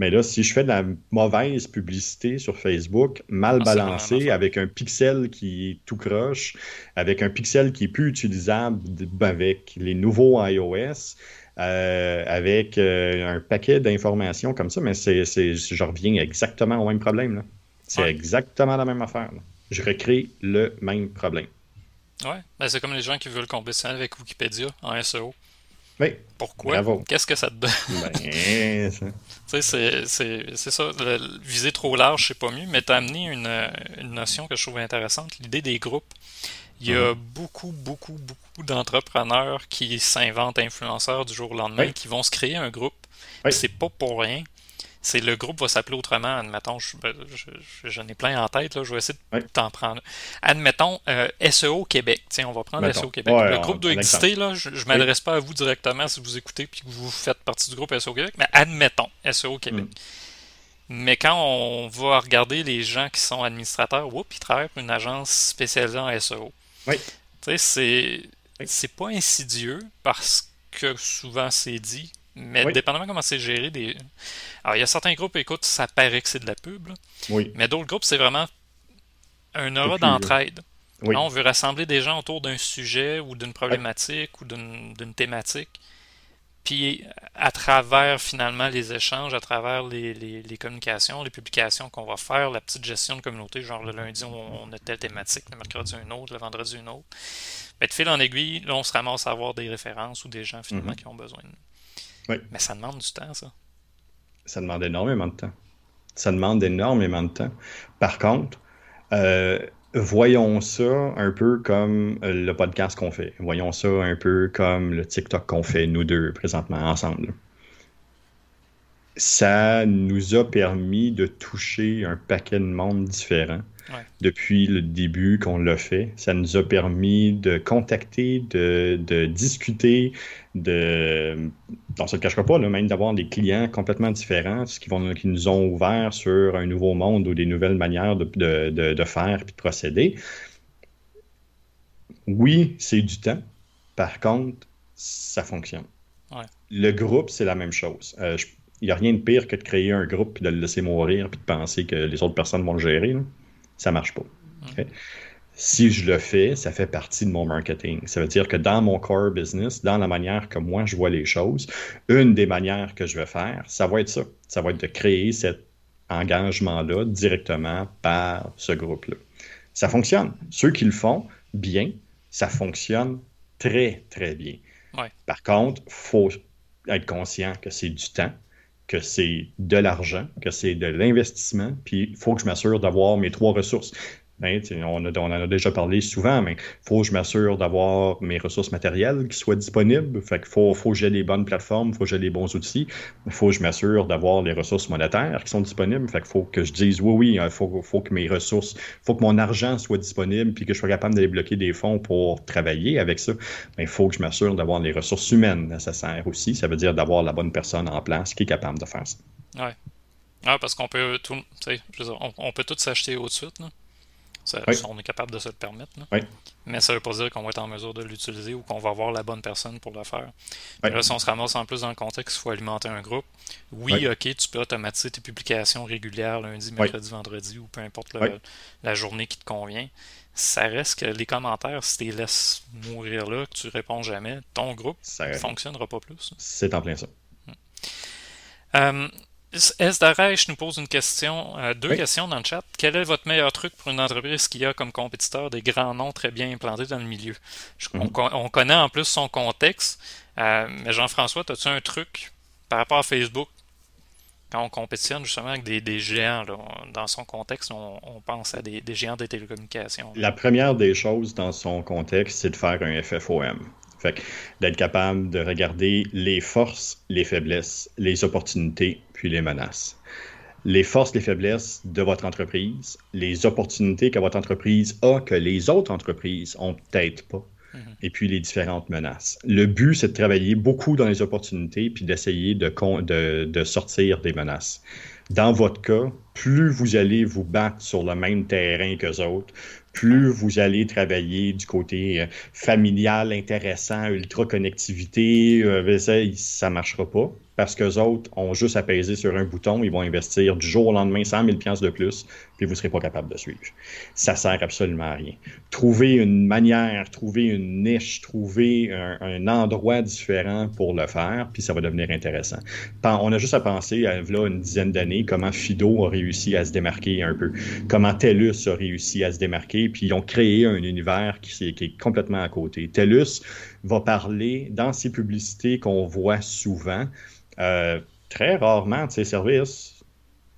Mais là, si je fais de la mauvaise publicité sur Facebook, mal ah, balancée, avec un pixel qui est tout croche, avec un pixel qui est plus utilisable avec les nouveaux iOS, euh, avec euh, un paquet d'informations comme ça, mais c'est, je reviens exactement au même problème. C'est exactement la même affaire. Je recrée le même problème. Ouais, ben, c'est comme les gens qui veulent compétitionner avec Wikipédia en SEO. Oui. Pourquoi? Qu'est-ce que ça te donne? Ben, c'est ça. viser trop large, c'est pas mieux, mais t'as amené une, une, notion que je trouve intéressante, l'idée des groupes. Il y a mhm. beaucoup, beaucoup, beaucoup d'entrepreneurs qui s'inventent influenceurs du jour au lendemain, qui vont se créer un groupe. C'est pas pour rien c'est le groupe va s'appeler autrement. Admettons, ben, j'en ai plein en tête, là, je vais essayer de t'en prendre. Admettons euh, SEO Québec. Tiens, on va prendre SEO Québec. le groupe doit exister, là, je ne m'adresse pas à vous directement si vous écoutez puis que vous faites partie du groupe SEO Québec, mais admettons SEO Québec. Mm. Mais quand on va regarder les gens qui sont administrateurs, whoop, ils travaillent pour une agence spécialisée en SEO. Oui. Tu sais, c'est pas insidieux parce que souvent c'est dit mais dépendamment comment c'est géré, des... alors il y a certains groupes, écoute, ça paraît que c'est de la pub, oui. mais d'autres groupes, c'est vraiment un aura d'entraide. On veut rassembler des gens autour d'un sujet ou d'une problématique ou d'une thématique. Puis à travers finalement les échanges, à travers les, les, communications, les publications qu'on va faire, la petite gestion de communauté, genre le lundi on, a telle thématique, le mercredi une autre, le vendredi une autre. Ben, de fil en aiguille, là on se ramasse à avoir des références ou des gens finalement mm-hmm. qui ont besoin de nous. Mais ça demande du temps, ça. Ça demande énormément de temps. Ça demande énormément de temps. Par contre, euh, voyons ça un peu comme le podcast qu'on fait. Voyons ça un peu comme le TikTok qu'on fait, nous deux, présentement, ensemble. Ça nous a permis de toucher un paquet de monde depuis le début qu'on l'a fait. Ça nous a permis de contacter, de, discuter, de. On se le cachera pas, même d'avoir des clients complètement différents, qui, vont, qui nous ont ouvert sur un nouveau monde ou des nouvelles manières de, faire et de procéder. Oui, c'est du temps. Par contre, ça fonctionne. Le groupe, c'est la même chose. Euh, il n'y a rien de pire que de créer un groupe et de le laisser mourir puis de penser que les autres personnes vont le gérer ça marche pas. Si je le fais, ça fait partie de mon marketing. Ça veut dire que dans mon core business, dans la manière que moi je vois les choses, une des manières que je vais faire, ça va être ça. Ça va être de créer cet engagement-là directement par ce groupe-là. Ça fonctionne. Ceux qui le font bien, ça fonctionne très, très bien. Par contre, il faut être conscient que c'est du temps, que c'est de l'argent, que c'est de l'investissement, puis il faut que je m'assure d'avoir mes trois ressources. Ben, on, en a déjà parlé souvent, mais il faut que je m'assure d'avoir mes ressources matérielles qui soient disponibles. Fait faut, que j'ai les bonnes plateformes, il faut que j'ai les bons outils. Il faut que je m'assure d'avoir les ressources monétaires qui sont disponibles. Fait faut que je dise oui, oui, il faut, faut que mes ressources, faut que mon argent soit disponible puis que je sois capable de débloquer des fonds pour travailler avec ça. Mais il faut que je m'assure d'avoir les ressources humaines nécessaires aussi. Ça veut dire d'avoir la bonne personne en place qui est capable de faire ça. Ouais. Ah, parce qu'on peut tout, on, peut tout s'acheter au de On est capable de se le permettre. Mais ça ne veut pas dire qu'on va être en mesure de l'utiliser ou qu'on va avoir la bonne personne pour le faire. Là, si on se ramasse en plus dans le contexte, il faut alimenter un groupe. Oui, ok, tu peux automatiser tes publications régulières lundi, mercredi, vendredi ou peu importe la journée qui te convient. Ça reste que les commentaires, si tu les laisses mourir là, que tu réponds jamais, ton groupe ne fonctionnera pas plus. C'est en plein ça. Euh, S. nous pose une question, euh, deux questions dans le chat. Quel est votre meilleur truc pour une entreprise qui a comme compétiteur des grands noms très bien implantés dans le milieu? Mhm. on, connaît en plus son contexte, euh, mais Jean-François, as-tu un truc par rapport à Facebook? Quand on compétitionne justement avec des, géants, dans son contexte, on, pense à des, des, géants des télécommunications. La première des choses dans son contexte, c'est de faire un FFOM. Fait d'être capable de regarder les forces, les faiblesses, les opportunités, puis les menaces. les forces, les faiblesses de votre entreprise, les opportunités que votre entreprise a que les autres entreprises ont peut-être pas, mhm. et puis les différentes menaces. Le but, c'est de travailler beaucoup dans les opportunités puis d'essayer de, de, de sortir des menaces. Dans votre cas, plus vous allez vous battre sur le même terrain que autres, plus vous allez travailler du côté euh, familial, intéressant, ultra connectivité, euh, ça ne marchera pas parce qu'eux autres ont juste à peser sur un bouton, ils vont investir du jour au lendemain 100 000 de plus, puis vous ne serez pas capable de suivre. Ça sert absolument à rien. Trouver une manière, trouver une niche, trouver un, endroit différent pour le faire, puis ça va devenir intéressant. On a juste à penser à là, une dizaine d'années, comment Fido a réussi à se démarquer un peu, comment TELUS a réussi à se démarquer, puis ils ont créé un univers qui, qui est complètement à côté. TELUS va parler dans ses publicités qu'on voit souvent, euh, très rarement de ces services.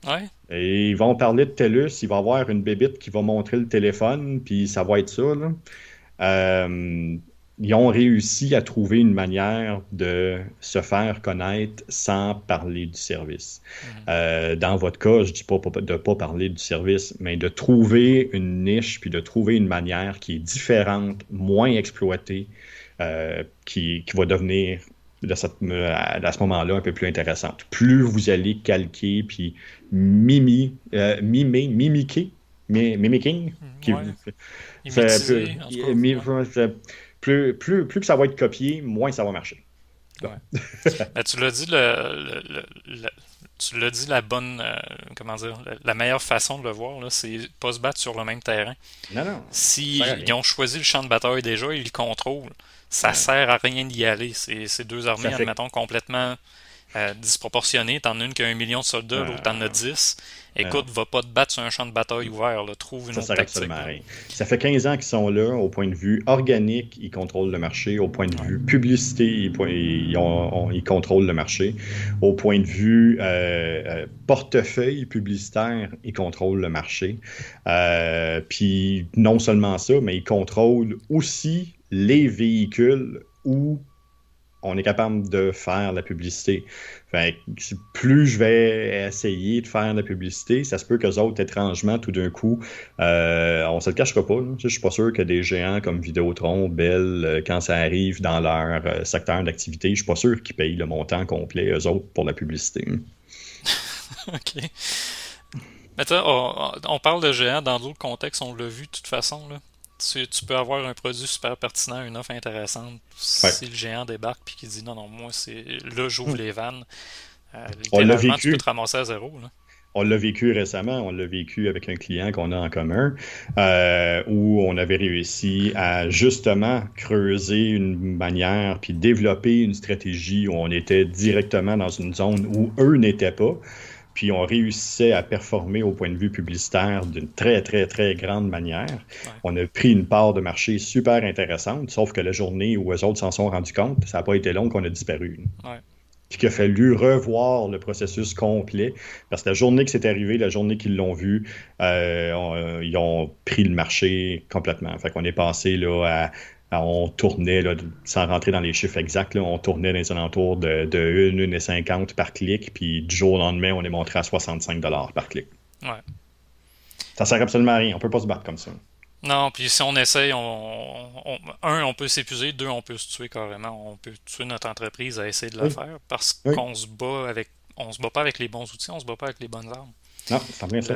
Ouais. Et ils vont parler de TELUS, il va y avoir une bébite qui va montrer le téléphone, puis ça va être ça. Euh, ils ont réussi à trouver une manière de se faire connaître sans parler du service. Mm. Euh, dans votre cas, je ne dis pas de ne pas parler du service, mais de trouver une niche, puis de trouver une manière qui est différente, moins exploitée, qui, qui, va devenir de cette, à, ce moment-là un peu plus intéressante. Plus vous allez calquer puis mimi, euh, mimer, mimiquer, mimicking, plus, plus, plus, que ça va être copié, moins ça va marcher. tu l'as dit, le, tu l'as dit, la bonne, euh, comment dire, la, meilleure façon de le voir, c'est pas se battre sur le même terrain. Non, non. Si ils ont choisi le champ de bataille déjà, ils le contrôlent ça sert à rien d'y aller. C'est deux armées, admettons, complètement euh, disproportionnées. T'en as une qui a un million de soldats, l'autre t'en as dix. Écoute, va pas te battre sur un champ de bataille ouvert. Là. Trouve une ça autre tactique. Ça fait 15 ans qu'ils sont là. Au point de vue organique, ils contrôlent le marché. Au point de vue publicité, ils, contrôlent le marché. Au point de vue euh, euh, portefeuille publicitaire, ils contrôlent le marché. Puis non seulement ça, mais ils contrôlent aussi les véhicules où on est capable de faire la publicité. Plus je vais essayer de faire la publicité, ça se peut qu'eux autres, étrangement, tout d'un coup, euh, on se le cachera pas. Je suis pas sûr que des géants comme Vidéotron, Bell, euh, quand ça arrive dans leur euh, secteur d'activité, je suis pas sûr qu'ils payent le montant complet, eux autres, pour la publicité. OK. Mais on, on, parle de géants dans d'autres contextes, on l'a vu de toute façon. Là tu, peux avoir un produit super pertinent, une offre intéressante. Si le géant débarque et qu'il dit non, non, moi, c'est là, j'ouvre hmm. les vannes. Euh, on l'a vécu. Tu peux te ramasser à zéro. On l'a vécu récemment, on l'a vécu avec un client qu'on a en commun, euh, où on avait réussi à justement creuser une manière, puis développer une stratégie où on était directement dans une zone où eux n'étaient pas puis on réussissait à performer au point de vue publicitaire d'une très, très, très grande manière. On a pris une part de marché super intéressante, sauf que la journée où eux autres s'en sont rendus compte, ça n'a pas été long qu'on a disparu. Puis qu'il a fallu revoir le processus complet, parce que la journée que c'est arrivé, la journée qu'ils l'ont vu, euh, ils ont pris le marché complètement. Fait qu'on est passé là, à on tournait, sans rentrer dans les chiffres exacts, on tournait dans les alentours de, de 1, 1,50 par clic, puis du jour au lendemain, on est montré à 65 par clic. Ouais. Ça sert absolument à rien. On peut pas se battre comme ça. Non, puis si on essaye, on, un, on peut s'épuiser, deux, on peut se tuer carrément. On peut tuer notre entreprise à essayer de le faire parce qu'on se bat avec. On se bat pas avec les bons outils, on se bat pas avec les bonnes armes. Non, c'est bien ça.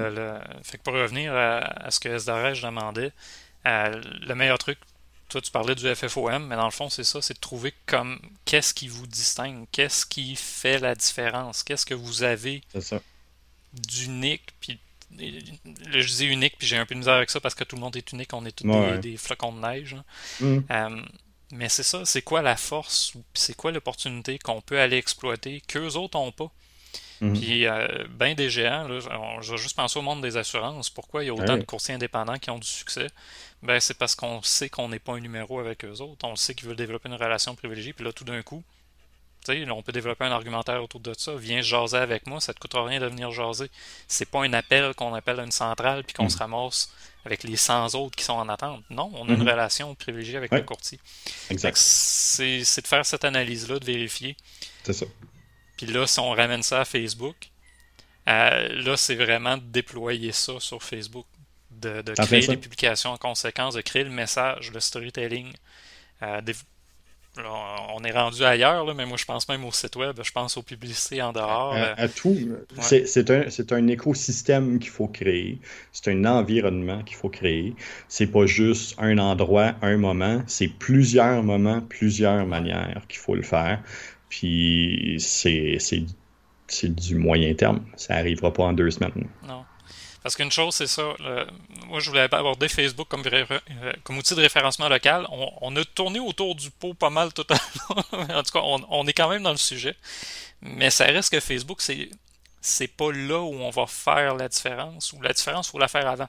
fait que pour revenir à, ce que SDRH demandait, le meilleur truc toi, tu parlais du FFOM, mais dans le fond, c'est ça, c'est de trouver comme qu'est-ce qui vous distingue, qu'est-ce qui fait la différence, qu'est-ce que vous avez d'unique, puis je dis unique, puis j'ai un peu de misère avec ça parce que tout le monde est unique, on est tous des, flocons de neige. Hein. Mm. Euh, mais c'est ça, c'est quoi la force, c'est quoi l'opportunité qu'on peut aller exploiter, qu'eux autres n'ont pas? Mm. Puis, euh, ben des géants, là, je vais juste penser au monde des assurances. Pourquoi il y a autant de coursiers indépendants qui ont du succès? Ben, c'est parce qu'on sait qu'on n'est pas un numéro avec eux autres. On sait qu'ils veulent développer une relation privilégiée. Puis là, tout d'un coup, on peut développer un argumentaire autour de ça. Viens jaser avec moi, ça te coûtera rien de venir jaser. C'est pas un appel qu'on appelle à une centrale puis qu'on mm. se ramasse avec les 100 autres qui sont en attente. Non, on a une mm-hmm. relation privilégiée avec le courtier. Exact. C'est de faire cette analyse-là, de vérifier. C'est ça. Puis là, si on ramène ça à Facebook, là, c'est vraiment de déployer ça sur Facebook, de, créer des publications en conséquence, de créer le message, le storytelling, on est rendu ailleurs, mais moi je pense même au site web, je pense aux publicités en dehors. À, euh, tout. C'est un, un, écosystème qu'il faut créer. C'est un environnement qu'il faut créer. C'est pas juste un endroit, un moment. C'est plusieurs moments, plusieurs manières qu'il faut le faire. Puis c'est du moyen terme. Ça n'arrivera pas en deux semaines. Non. Parce qu'une chose, c'est ça. moi, je voulais aborder Facebook comme, euh, comme outil de référencement local. On, a tourné autour du pot pas mal tout à l'heure. en tout cas, on, est quand même dans le sujet. Mais ça reste que Facebook, c'est c'est pas là où on va faire la différence. Ou la différence, il faut la faire avant.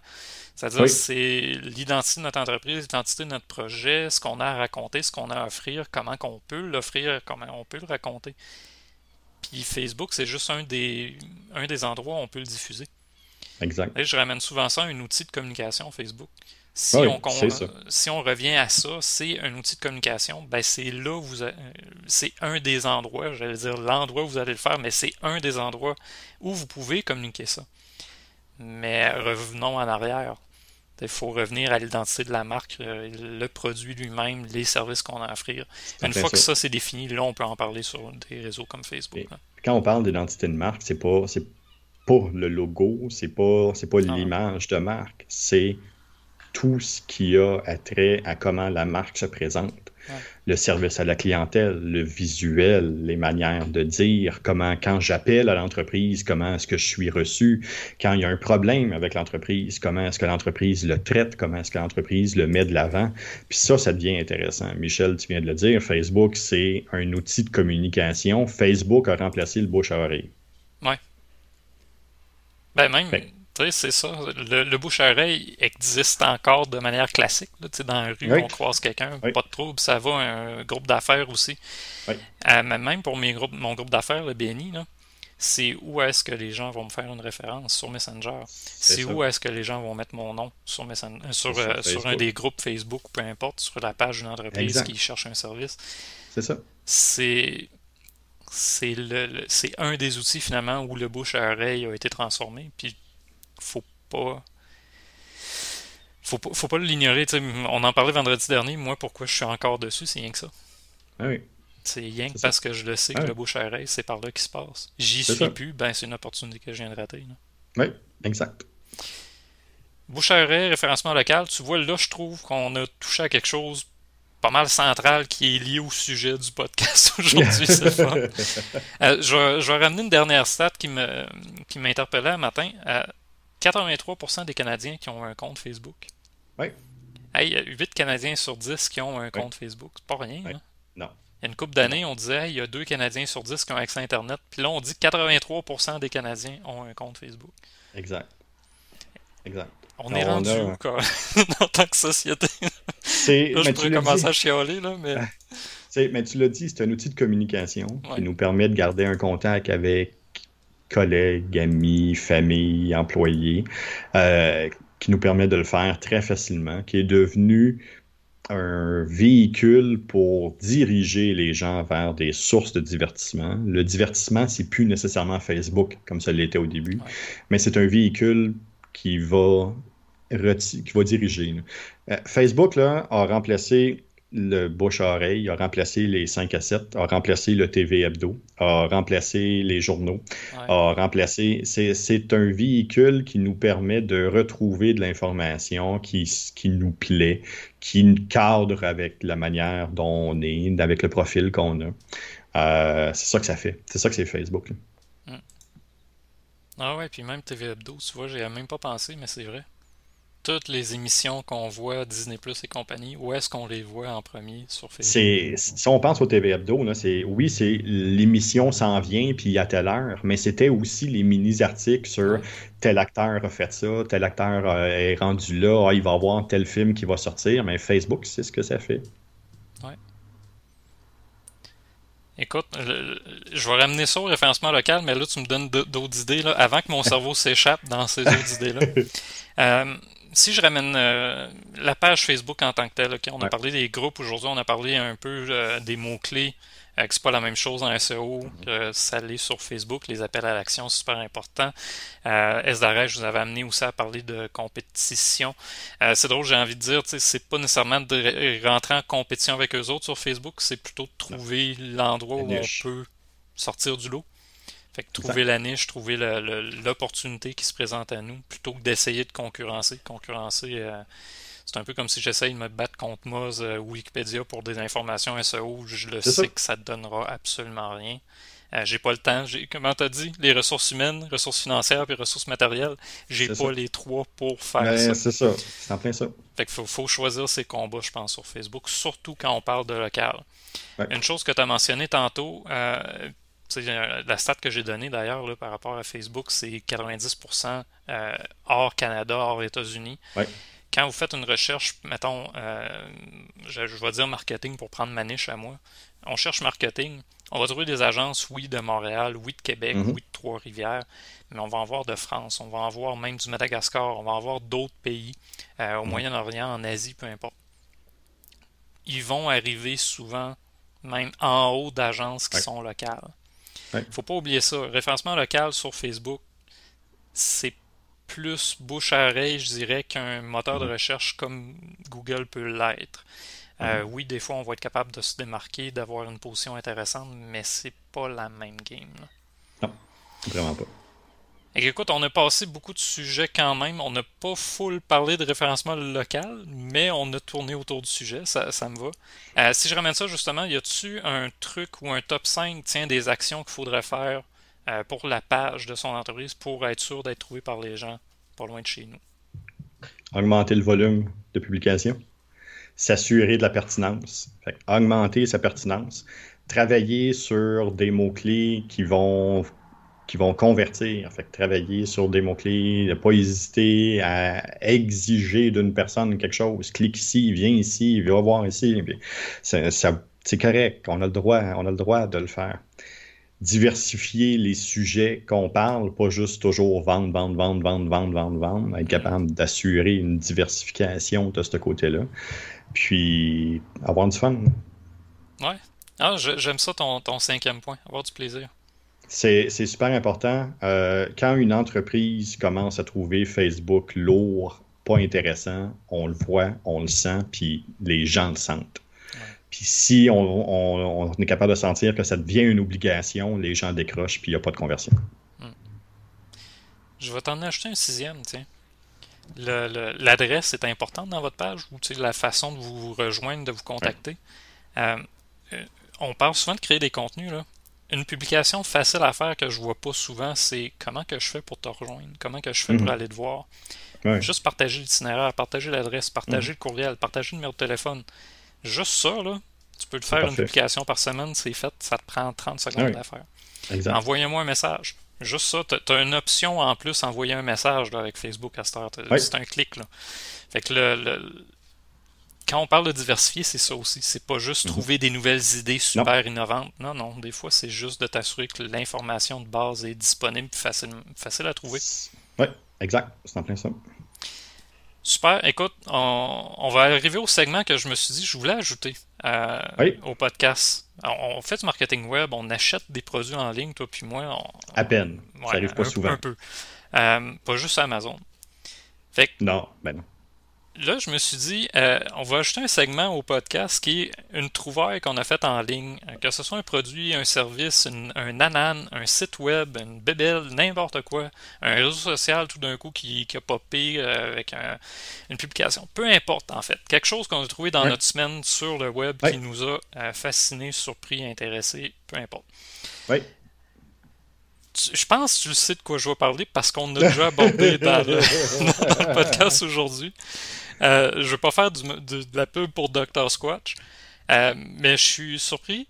C'est-à-dire, c'est l'identité de notre entreprise, l'identité de notre projet, ce qu'on a à raconter, ce qu'on a à offrir, comment qu'on peut l'offrir, comment on peut le raconter. Puis Facebook, c'est juste un des, un des endroits où on peut le diffuser. Exact. je ramène souvent ça à un outil de communication Facebook. Si, on, si on revient à ça, c'est un outil de communication, ben c'est là vous c'est un des endroits, j'allais dire l'endroit où vous allez le faire, mais c'est un des endroits où vous pouvez communiquer ça. Mais revenons en arrière. Il faut revenir à l'identité de la marque, euh, le produit lui-même, les services qu'on a à offrir. Une fois que ça c'est défini, là on peut en parler sur des réseaux comme Facebook. quand on parle d'identité de marque, c'est pas pas le logo, c'est pas, c'est pas ah. l'image de marque, c'est tout ce qui a trait à comment la marque se présente. Le service à la clientèle, le visuel, les manières de dire, comment, quand j'appelle à l'entreprise, comment est-ce que je suis reçu, quand il y a un problème avec l'entreprise, comment est-ce que l'entreprise le traite, comment est-ce que l'entreprise le met de l'avant. Puis ça, ça devient intéressant. Michel, tu viens de le dire, Facebook, c'est un outil de communication. Facebook a remplacé le bouche à oreille. Ouais. Ben même, c'est ça. Le, bouche-oreille existe encore de manière classique. Là, dans la rue, on croise quelqu'un, pas de trouble, ça va, un groupe d'affaires aussi. Euh, même pour mes groupes, mon groupe d'affaires, le BNI, c'est où est-ce que les gens vont me faire une référence sur Messenger. C'est où est-ce que les gens vont mettre mon nom sur, Messenger, euh, sur, euh, sur, un des groupes Facebook, peu importe, sur la page d'une entreprise qui cherche un service. C'est ça. C'est c'est le, c'est un des outils finalement où le bouche à oreille a été transformé. Puis faut pas. Faut pas, faut pas l'ignorer. On en parlait vendredi dernier. Moi, pourquoi je suis encore dessus, c'est rien que ça. Ah oui. C'est rien que parce que je le sais que ah le bouche c'est par là qu'il se passe. J'y suis plus, ben c'est une opportunité que je viens de rater. Oui, exact. Bouche référencement local, tu vois, là, je trouve qu'on a touché à quelque chose pas mal central qui est lié au sujet du podcast aujourd'hui. c'est euh, je, vais, ramener une dernière stat qui me qui m'interpellait un matin. 83% des Canadiens qui ont un compte Facebook. Oui. Hey, 8 Canadiens sur 10 qui ont un compte Facebook. C'est pas rien. Hein? Non. Il y a une couple d'années, on disait il y a 2 Canadiens sur 10 qui ont accès à Internet. Puis là, on dit que 83% des Canadiens ont un compte Facebook. Exact. Exact. On est rendu où, quoi, en tant que société? là, je pourrais commencer à chialer, là, mais... mais tu l'as dit, c'est un outil de communication qui nous permet de garder un contact avec collègues, amis, famille, employés, euh, qui nous permet de le faire très facilement, qui est devenu un véhicule pour diriger les gens vers des sources de divertissement. Le divertissement, c'est plus nécessairement Facebook comme ça l'était au début, mais c'est un véhicule qui va, qui va diriger. Euh, Facebook là, a remplacé le bouche-oreille, a remplacé les 5 à 7, a remplacé le TV Hebdo, a remplacé les journaux, a remplacé. C'est un véhicule qui nous permet de retrouver de l'information qui, qui nous plaît, qui cadre avec la manière dont on est, avec le profil qu'on a. Euh, c'est ça que ça fait. C'est ça que c'est Facebook. Ah ouais, puis même TV Hebdo, tu vois, j'ai même pas pensé, mais c'est vrai. Toutes les émissions qu'on voit, Disney Plus et compagnie, où est-ce qu'on les voit en premier sur Facebook? Si on pense au TV Hebdo, là, oui, c'est l'émission s'en vient puis à telle heure, mais c'était aussi les mini-articles sur tel acteur a fait ça, tel acteur euh, est rendu là, ah, il va avoir tel film qui va sortir, mais Facebook, c'est ce que ça fait. Écoute, je vais ramener ça au référencement local, mais là, tu me donnes d'autres idées là, avant que mon cerveau s'échappe dans ces autres idées-là. Euh, si je ramène la page Facebook en tant que telle, on a parlé des groupes aujourd'hui, on a parlé un peu des mots-clés euh, c'est pas la même chose en SEO que ça l'est sur Facebook. Les appels à l'action, c'est super important. Euh, je vous avais amené aussi à parler de compétition. Euh, c'est drôle, j'ai envie de dire, c'est pas nécessairement de rentrer en compétition avec eux autres sur Facebook, c'est plutôt de trouver l'endroit où on peut sortir du lot. Fait que trouver la niche, trouver l'opportunité qui se présente à nous, plutôt que d'essayer de concurrencer. Concurrencer, euh, c'est un peu comme si j'essaye de me battre contre Moz euh, ou Wikipédia pour des informations SEO. Je le sais que ça ne donnera absolument rien. Euh, j'ai pas le temps. J'ai, comment t'as dit, les ressources humaines, ressources financières et ressources matérielles, j'ai pas les trois pour faire ben, ça. C'est ça, c'est en plein ça. Fait qu'il faut, choisir ses combats, je pense, sur Facebook, surtout quand on parle de local. Une chose que tu as mentionné tantôt, euh, la stat que j'ai donnée d'ailleurs par rapport à Facebook, c'est 90% hors Canada, hors États-Unis. Ouais quand vous faites une recherche, mettons, euh, je, vais dire marketing pour prendre ma niche à moi, on cherche marketing, on va trouver des agences, oui, de Montréal, oui, de Québec, mhm. oui, de Trois-Rivières, mais on va en voir de France, on va en voir même du Madagascar, on va en voir d'autres pays, euh, au mhm. Moyen-Orient, en Asie, peu importe. Ils vont arriver souvent même en haut d'agences qui sont locales. Il ne faut pas oublier ça. Référencement local sur Facebook, c'est plus bouche à oreille, je dirais, qu'un moteur de mhm. recherche comme Google peut l'être. Euh, mhm. oui, des fois, on va être capable de se démarquer, d'avoir une position intéressante, mais c'est pas la même game. Non, vraiment pas. Écoute, on a passé beaucoup de sujets quand même. On n'a pas full parlé de référencement local, mais on a tourné autour du sujet. Ça, me va. Euh, si je ramène ça justement, y a-tu un truc ou un top 5 tiens, des actions qu'il faudrait faire euh, pour la page de son entreprise pour être sûr d'être trouvé par les gens pas loin de chez nous? Augmenter le volume de publication, s'assurer de la pertinence, augmenter sa pertinence, travailler sur des mots-clés qui vont qui vont convertir. Fait travailler sur des mots-clés, ne pas hésiter à exiger d'une personne quelque chose. Clique ici, viens ici, viens voir ici. C'est correct, on a le droit, on a le droit de le faire diversifier les sujets qu'on parle, pas juste toujours vendre, vendre, vendre, vendre, vendre, vendre, vendre, être capable d'assurer une diversification de ce côté-là, puis avoir du fun. Ouais. Ah, j'aime ça ton, ton, cinquième point, avoir du plaisir. C'est super important. Euh, quand une entreprise commence à trouver Facebook lourd, pas intéressant, on le voit, on le sent, puis les gens le sentent. Puis si on, est capable de sentir que ça devient une obligation, les gens décrochent, puis il n'y a pas de conversion. Hmm. Je vais t'en acheter un sixième, tiens. L'adresse est importante dans votre page ou la façon de vous rejoindre, de vous contacter? Euh, euh, on parle souvent de créer des contenus. Là. Une publication facile à faire que je vois pas souvent, c'est comment que je fais pour te rejoindre, comment que je fais pour mhm. aller te voir? Juste partager l'itinéraire, partager l'adresse, partager mhm. le courriel, partager le numéro de téléphone. Juste ça, là, tu peux le faire une publication par semaine, c'est fait, ça te prend 30 secondes à faire. Envoyez-moi un message. Juste ça, tu as une option en plus, envoyer un message avec Facebook à cette heure. C'est un clic. Là. Fait que le, quand on parle de diversifier, c'est ça aussi. C'est pas juste mhm. trouver des nouvelles idées super innovantes. Non, non. Des fois, c'est juste de t'assurer que l'information de base est disponible et facile, facile à trouver. Oui, exact. C'est en plein ça. Super. Écoute, on, va arriver au segment que je me suis dit je voulais ajouter euh, au podcast. On, fait du marketing web, on achète des produits en ligne, toi puis moi. à peine. ça arrive pas souvent. Un peu. Euh, pas juste Amazon. Fait non, ben non là, je me suis dit, euh, on va ajouter un segment au podcast qui est une trouvaille qu'on a faite en ligne. Que ce soit un produit, un service, un anan, un site web, une bébelle, n'importe quoi, un réseau social tout d'un coup qui, a popé euh, avec une publication. Peu importe, en fait. Quelque chose qu'on a trouvé dans notre semaine sur le web qui nous a euh, fasciné, surpris, intéressé, peu importe. Oui je pense que tu sais de quoi je vais parler parce qu'on a déjà abordé dans le podcast aujourd'hui. Euh, je ne veux pas faire de, la pub pour Dr. Squatch, euh, mais je suis surpris.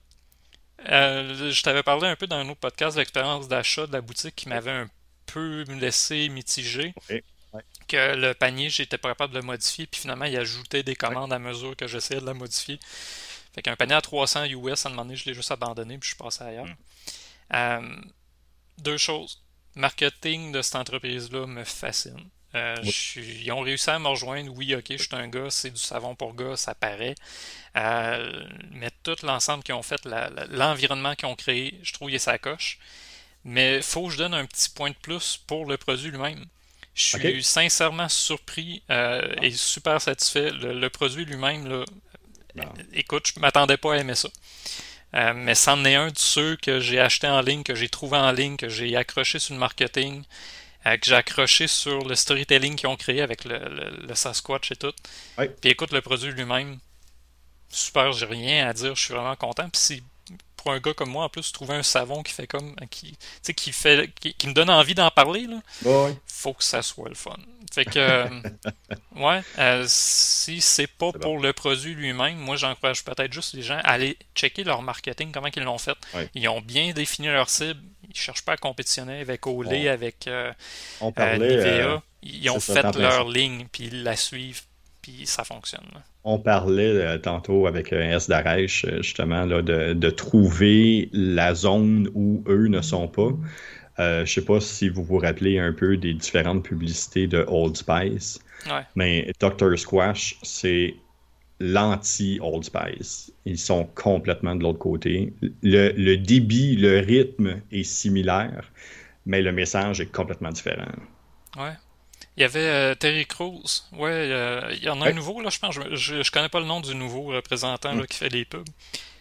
Euh, je t'avais parlé un peu dans un autre podcast de l'expérience d'achat de la boutique qui m'avait un peu laissé mitigé. Que le panier, j'étais pas capable de le modifier, puis finalement, il ajoutait des commandes à mesure que j'essayais de la modifier. Fait qu'un panier à 300 US, à un moment donné, je l'ai juste abandonné, puis je suis passé ailleurs. Hmm. deux choses. Marketing de cette entreprise-là me fascine Euh, ils ont réussi à me rejoindre. Oui, ok, je suis un gars, c'est du savon pour gars, ça paraît. Euh, mais tout l'ensemble qu'ils ont fait, l'environnement qu'ils ont créé, je trouve qu'il sa coche. Mais faut que je donne un petit point de plus pour le produit lui-même. Je suis sincèrement surpris euh, et super satisfait. Le, produit lui-même, écoute, je m'attendais pas à aimer ça. mais c'en est un de ceux que j'ai acheté en ligne, que j'ai trouvé en ligne, que j'ai accroché sur le marketing. Que j'ai accroché sur le storytelling qu'ils ont créé avec le, Sasquatch et tout. Puis écoute, le produit lui-même, super, j'ai rien à dire, je suis vraiment content. Puis si pour un gars comme moi, en plus, trouver un savon qui fait comme. qui, qui, fait, qui, me donne envie d'en parler, là, faut que ça soit le fun. Fait que, euh, ouais, euh, si c'est pas pour le produit lui-même, moi j'encourage peut-être juste les gens à aller checker leur marketing, comment ils l'ont fait. Ils ont bien défini leur cible, ils cherchent pas à compétitionner avec Olay, avec euh, on Nivea. ils ont fait leur ligne, puis ils la suivent, puis ça fonctionne. On parlait tantôt avec S. Darèche, justement, là, de, de, trouver la zone où eux ne sont pas. Euh, je sais pas si vous vous rappelez un peu des différentes publicités de Old Spice. Mais Dr. Squash, c'est l'anti-Old Spice. Ils sont complètement de l'autre côté. Le, débit, le rythme est similaire, mais le message est complètement différent. Ouais. Il y avait euh, Terry Crews. Ouais, euh, il y en a un nouveau, là, je pense. Je, ne connais pas le nom du nouveau représentant mm. qui fait des pubs.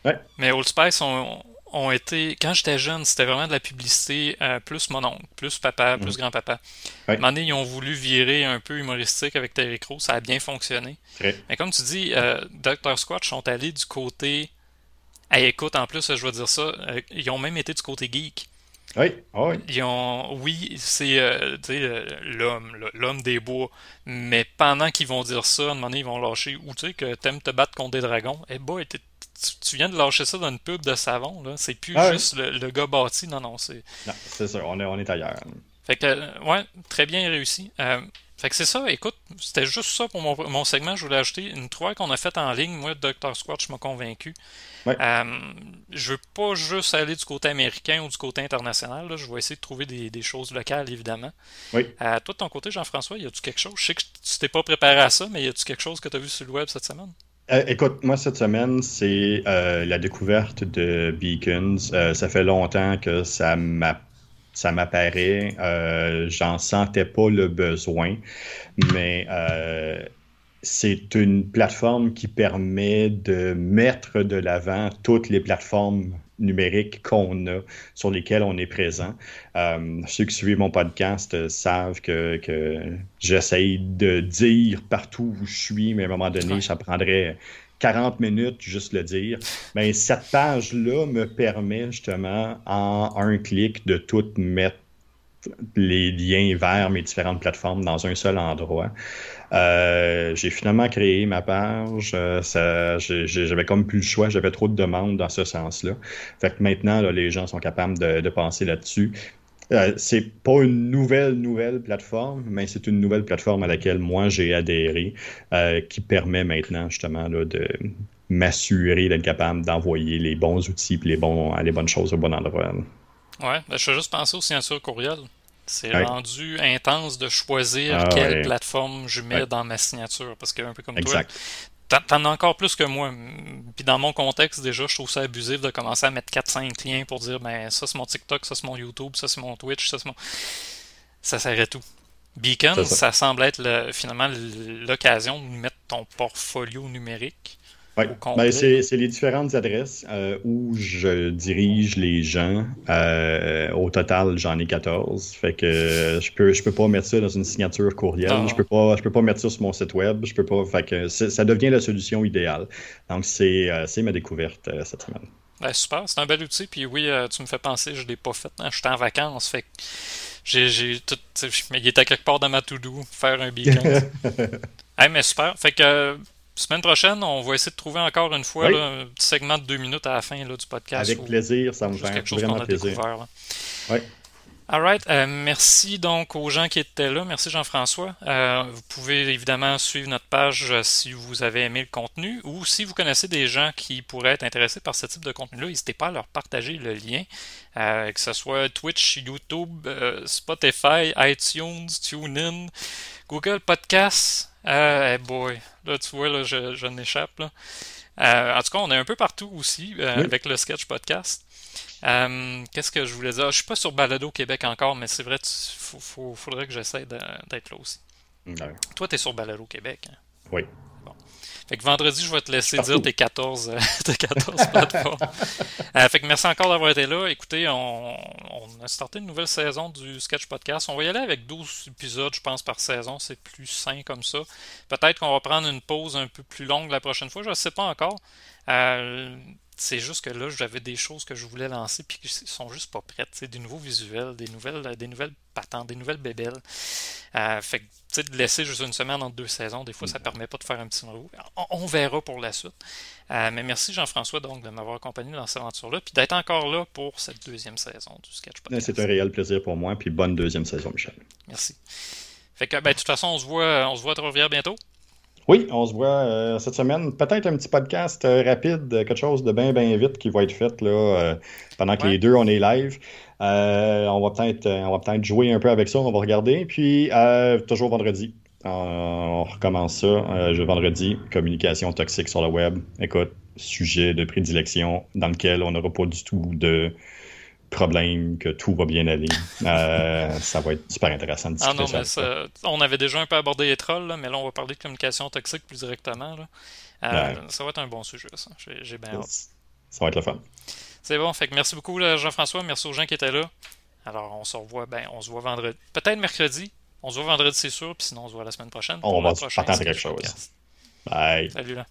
Ouais. Mais Old Spice, on, ont été. Quand j'étais jeune, c'était vraiment de la publicité euh, plus mon oncle, plus papa, plus mhm. grand-papa. À un moment donné, ils ont voulu virer un peu humoristique avec Terry Crews. Ça a bien fonctionné. Mais comme tu dis, euh, Dr. Squatch sont allés du côté. écoute, en plus, je vais dire ça, euh, ils ont même été du côté geek. Oui, ah oui. Ils ont, oui, c'est l'homme, l'homme des bois. Mais pendant qu'ils vont dire ça, à un moment donné, ils vont lâcher. Ou tu sais que t'aimes te battre contre des dragons. Eh bah, tu, viens de lâcher ça dans une pub de savon, là. C'est plus ah juste le, gars bâti, non, non, c'est. Non, c'est ça, on est, on est ailleurs. Fait que, ouais, très bien réussi. Euh, fait que c'est ça, écoute, c'était juste ça pour mon, mon, segment, je voulais ajouter. Une trouvaille qu'on a faite en ligne, moi, Dr. Squatch m'a convaincu. Ouais. Euh, je veux pas juste aller du côté américain ou du côté international, là. je vais essayer de trouver des, des choses locales, évidemment. Oui. Euh, toi, de ton côté, Jean-François, y a-tu quelque chose? Je sais que tu t'es pas préparé à ça, mais y a-tu quelque chose que tu as vu sur le web cette semaine? Euh, écoute, moi cette semaine, c'est euh, la découverte de Beacons. Euh, ça fait longtemps que ça m'apparaît. J'en sentais pas le besoin, mais c'est une plateforme qui permet de mettre de l'avant toutes les plateformes numériques qu'on a, sur lesquelles on est présent. Euh, ceux qui suivent mon podcast euh, savent que, que j'essaye de dire partout où je suis, mais à un moment donné, ça prendrait 40 minutes juste le dire. Mais cette page-là me permet justement, en un clic, de tout mettre les liens vers mes différentes plateformes dans un seul endroit. Euh, j'ai finalement créé ma page. Euh, j'avais comme plus le choix. J'avais trop de demandes dans ce sens-là. Fait maintenant, les gens sont capables de, de passer là-dessus. Euh, c'est pas une nouvelle, nouvelle plateforme, mais c'est une nouvelle plateforme à laquelle moi j'ai adhéré, qui permet maintenant justement là, de m'assurer d'être capable d'envoyer les bons outils et les, bons, les bonnes choses au bon endroit. Ouais, ben, je vais juste penser aux signatures courriel. C'est rendu intense de choisir ah quelle plateforme je mets dans ma signature. Parce que, un peu comme exact. toi, t'en as encore plus que moi. Puis dans mon contexte, déjà, je trouve ça abusif de commencer à mettre 4-5 liens pour dire ben ça c'est mon TikTok, ça c'est mon YouTube, ça c'est mon Twitch, ça c'est mon. Ça s'arrête tout. Beacon, ça. semble être finalement l'occasion de mettre ton portfolio numérique oui, ben, c'est les différentes adresses euh, où je dirige les gens. Euh, au total, j'en ai 14. Fait que je peux je peux pas mettre ça dans une signature courriel. Je peux pas je peux pas mettre ça sur mon site web. Je peux pas. Fait que ça devient la solution idéale. Donc c'est euh, ma découverte cette semaine. Ben, super, c'est un bel outil. Puis oui, tu me fais penser, je l'ai pas fait. Hein, J'étais en vacances. Fait que j'ai tout. Mais il était quelque part dans ma to-do, faire un beacon. hey, mais super. Fait que Semaine prochaine, on va essayer de trouver encore une fois un petit segment de deux minutes à la fin là, du podcast. Avec plaisir, ça me fait vraiment plaisir. Oui. Alright, euh, merci donc aux gens qui étaient là. Merci Jean-François. Euh, vous pouvez évidemment suivre notre page euh, si vous avez aimé le contenu ou si vous connaissez des gens qui pourraient être intéressés par ce type de contenu-là, n'hésitez pas à leur partager le lien, que ce soit Twitch, YouTube, Spotify, iTunes, TuneIn, Google Podcasts. Hey boy, là tu vois, là, je, je n'échappe. en tout cas, on est un peu partout aussi avec le Sketch Podcast. Euh, qu'est-ce que je voulais dire? Je suis pas sur Balado Québec encore, mais c'est vrai, il faudrait que j'essaie d'être là aussi. Toi, tu es sur Balado Québec. Hein? Oui. Fait que vendredi, je vais te laisser dire tes 14, euh, tes 14 plateformes. Euh, fait que merci encore d'avoir été là. Écoutez, on, a starté une nouvelle saison du Sketch Podcast. On va y aller avec 12 épisodes, je pense, par saison. C'est plus sain comme ça. Peut-être qu'on va prendre une pause un peu plus longue la prochaine fois. Je ne sais pas encore. C'est juste que là, j'avais des choses que je voulais lancer puis qui sont juste pas prêtes. C'est des nouveaux visuels, des nouvelles, des nouvelles patentes, des nouvelles bébelles. Euh, fait que de laisser juste une semaine entre deux saisons, des fois, ça permet pas de faire un petit nouveau. On, verra pour la suite. Euh, mais merci Jean-François donc de m'avoir accompagné dans cette aventure-là, puis d'être encore là pour cette deuxième saison du Sketch Podcast. C'est un réel plaisir pour moi, puis bonne deuxième saison, Michel. Merci. Fait que, ben, de toute façon, on se voit, on se voit à Trois-Rivières bientôt. Oui, on se voit euh, cette semaine. Peut-être un petit podcast euh, rapide, quelque chose de bien, bien vite qui va être fait là, euh, pendant que les deux, on est live. on va peut-être on va peut-être jouer un peu avec ça, on va regarder. Puis, toujours vendredi, on recommence ça. je vendredi, communication toxique sur le web. Écoute, sujet de prédilection dans lequel on n'aura pas du tout de problème, que tout va bien aller. Euh, ça va être super intéressant de discuter ah non, mais on avait déjà un peu abordé les trolls, mais là, on va parler de communication toxique plus directement. Euh, ça va être un bon sujet, ça. J'ai bien hâte. Ça va être le fun. C'est bon. Fait que merci beaucoup, Jean-François. Merci aux gens qui étaient là. Alors, on se revoit, ben, on se voit vendredi. Peut-être mercredi. On se voit vendredi, c'est sûr. Puis sinon, on se voit la semaine prochaine. On va se partager quelque chose. Bye. Salut là.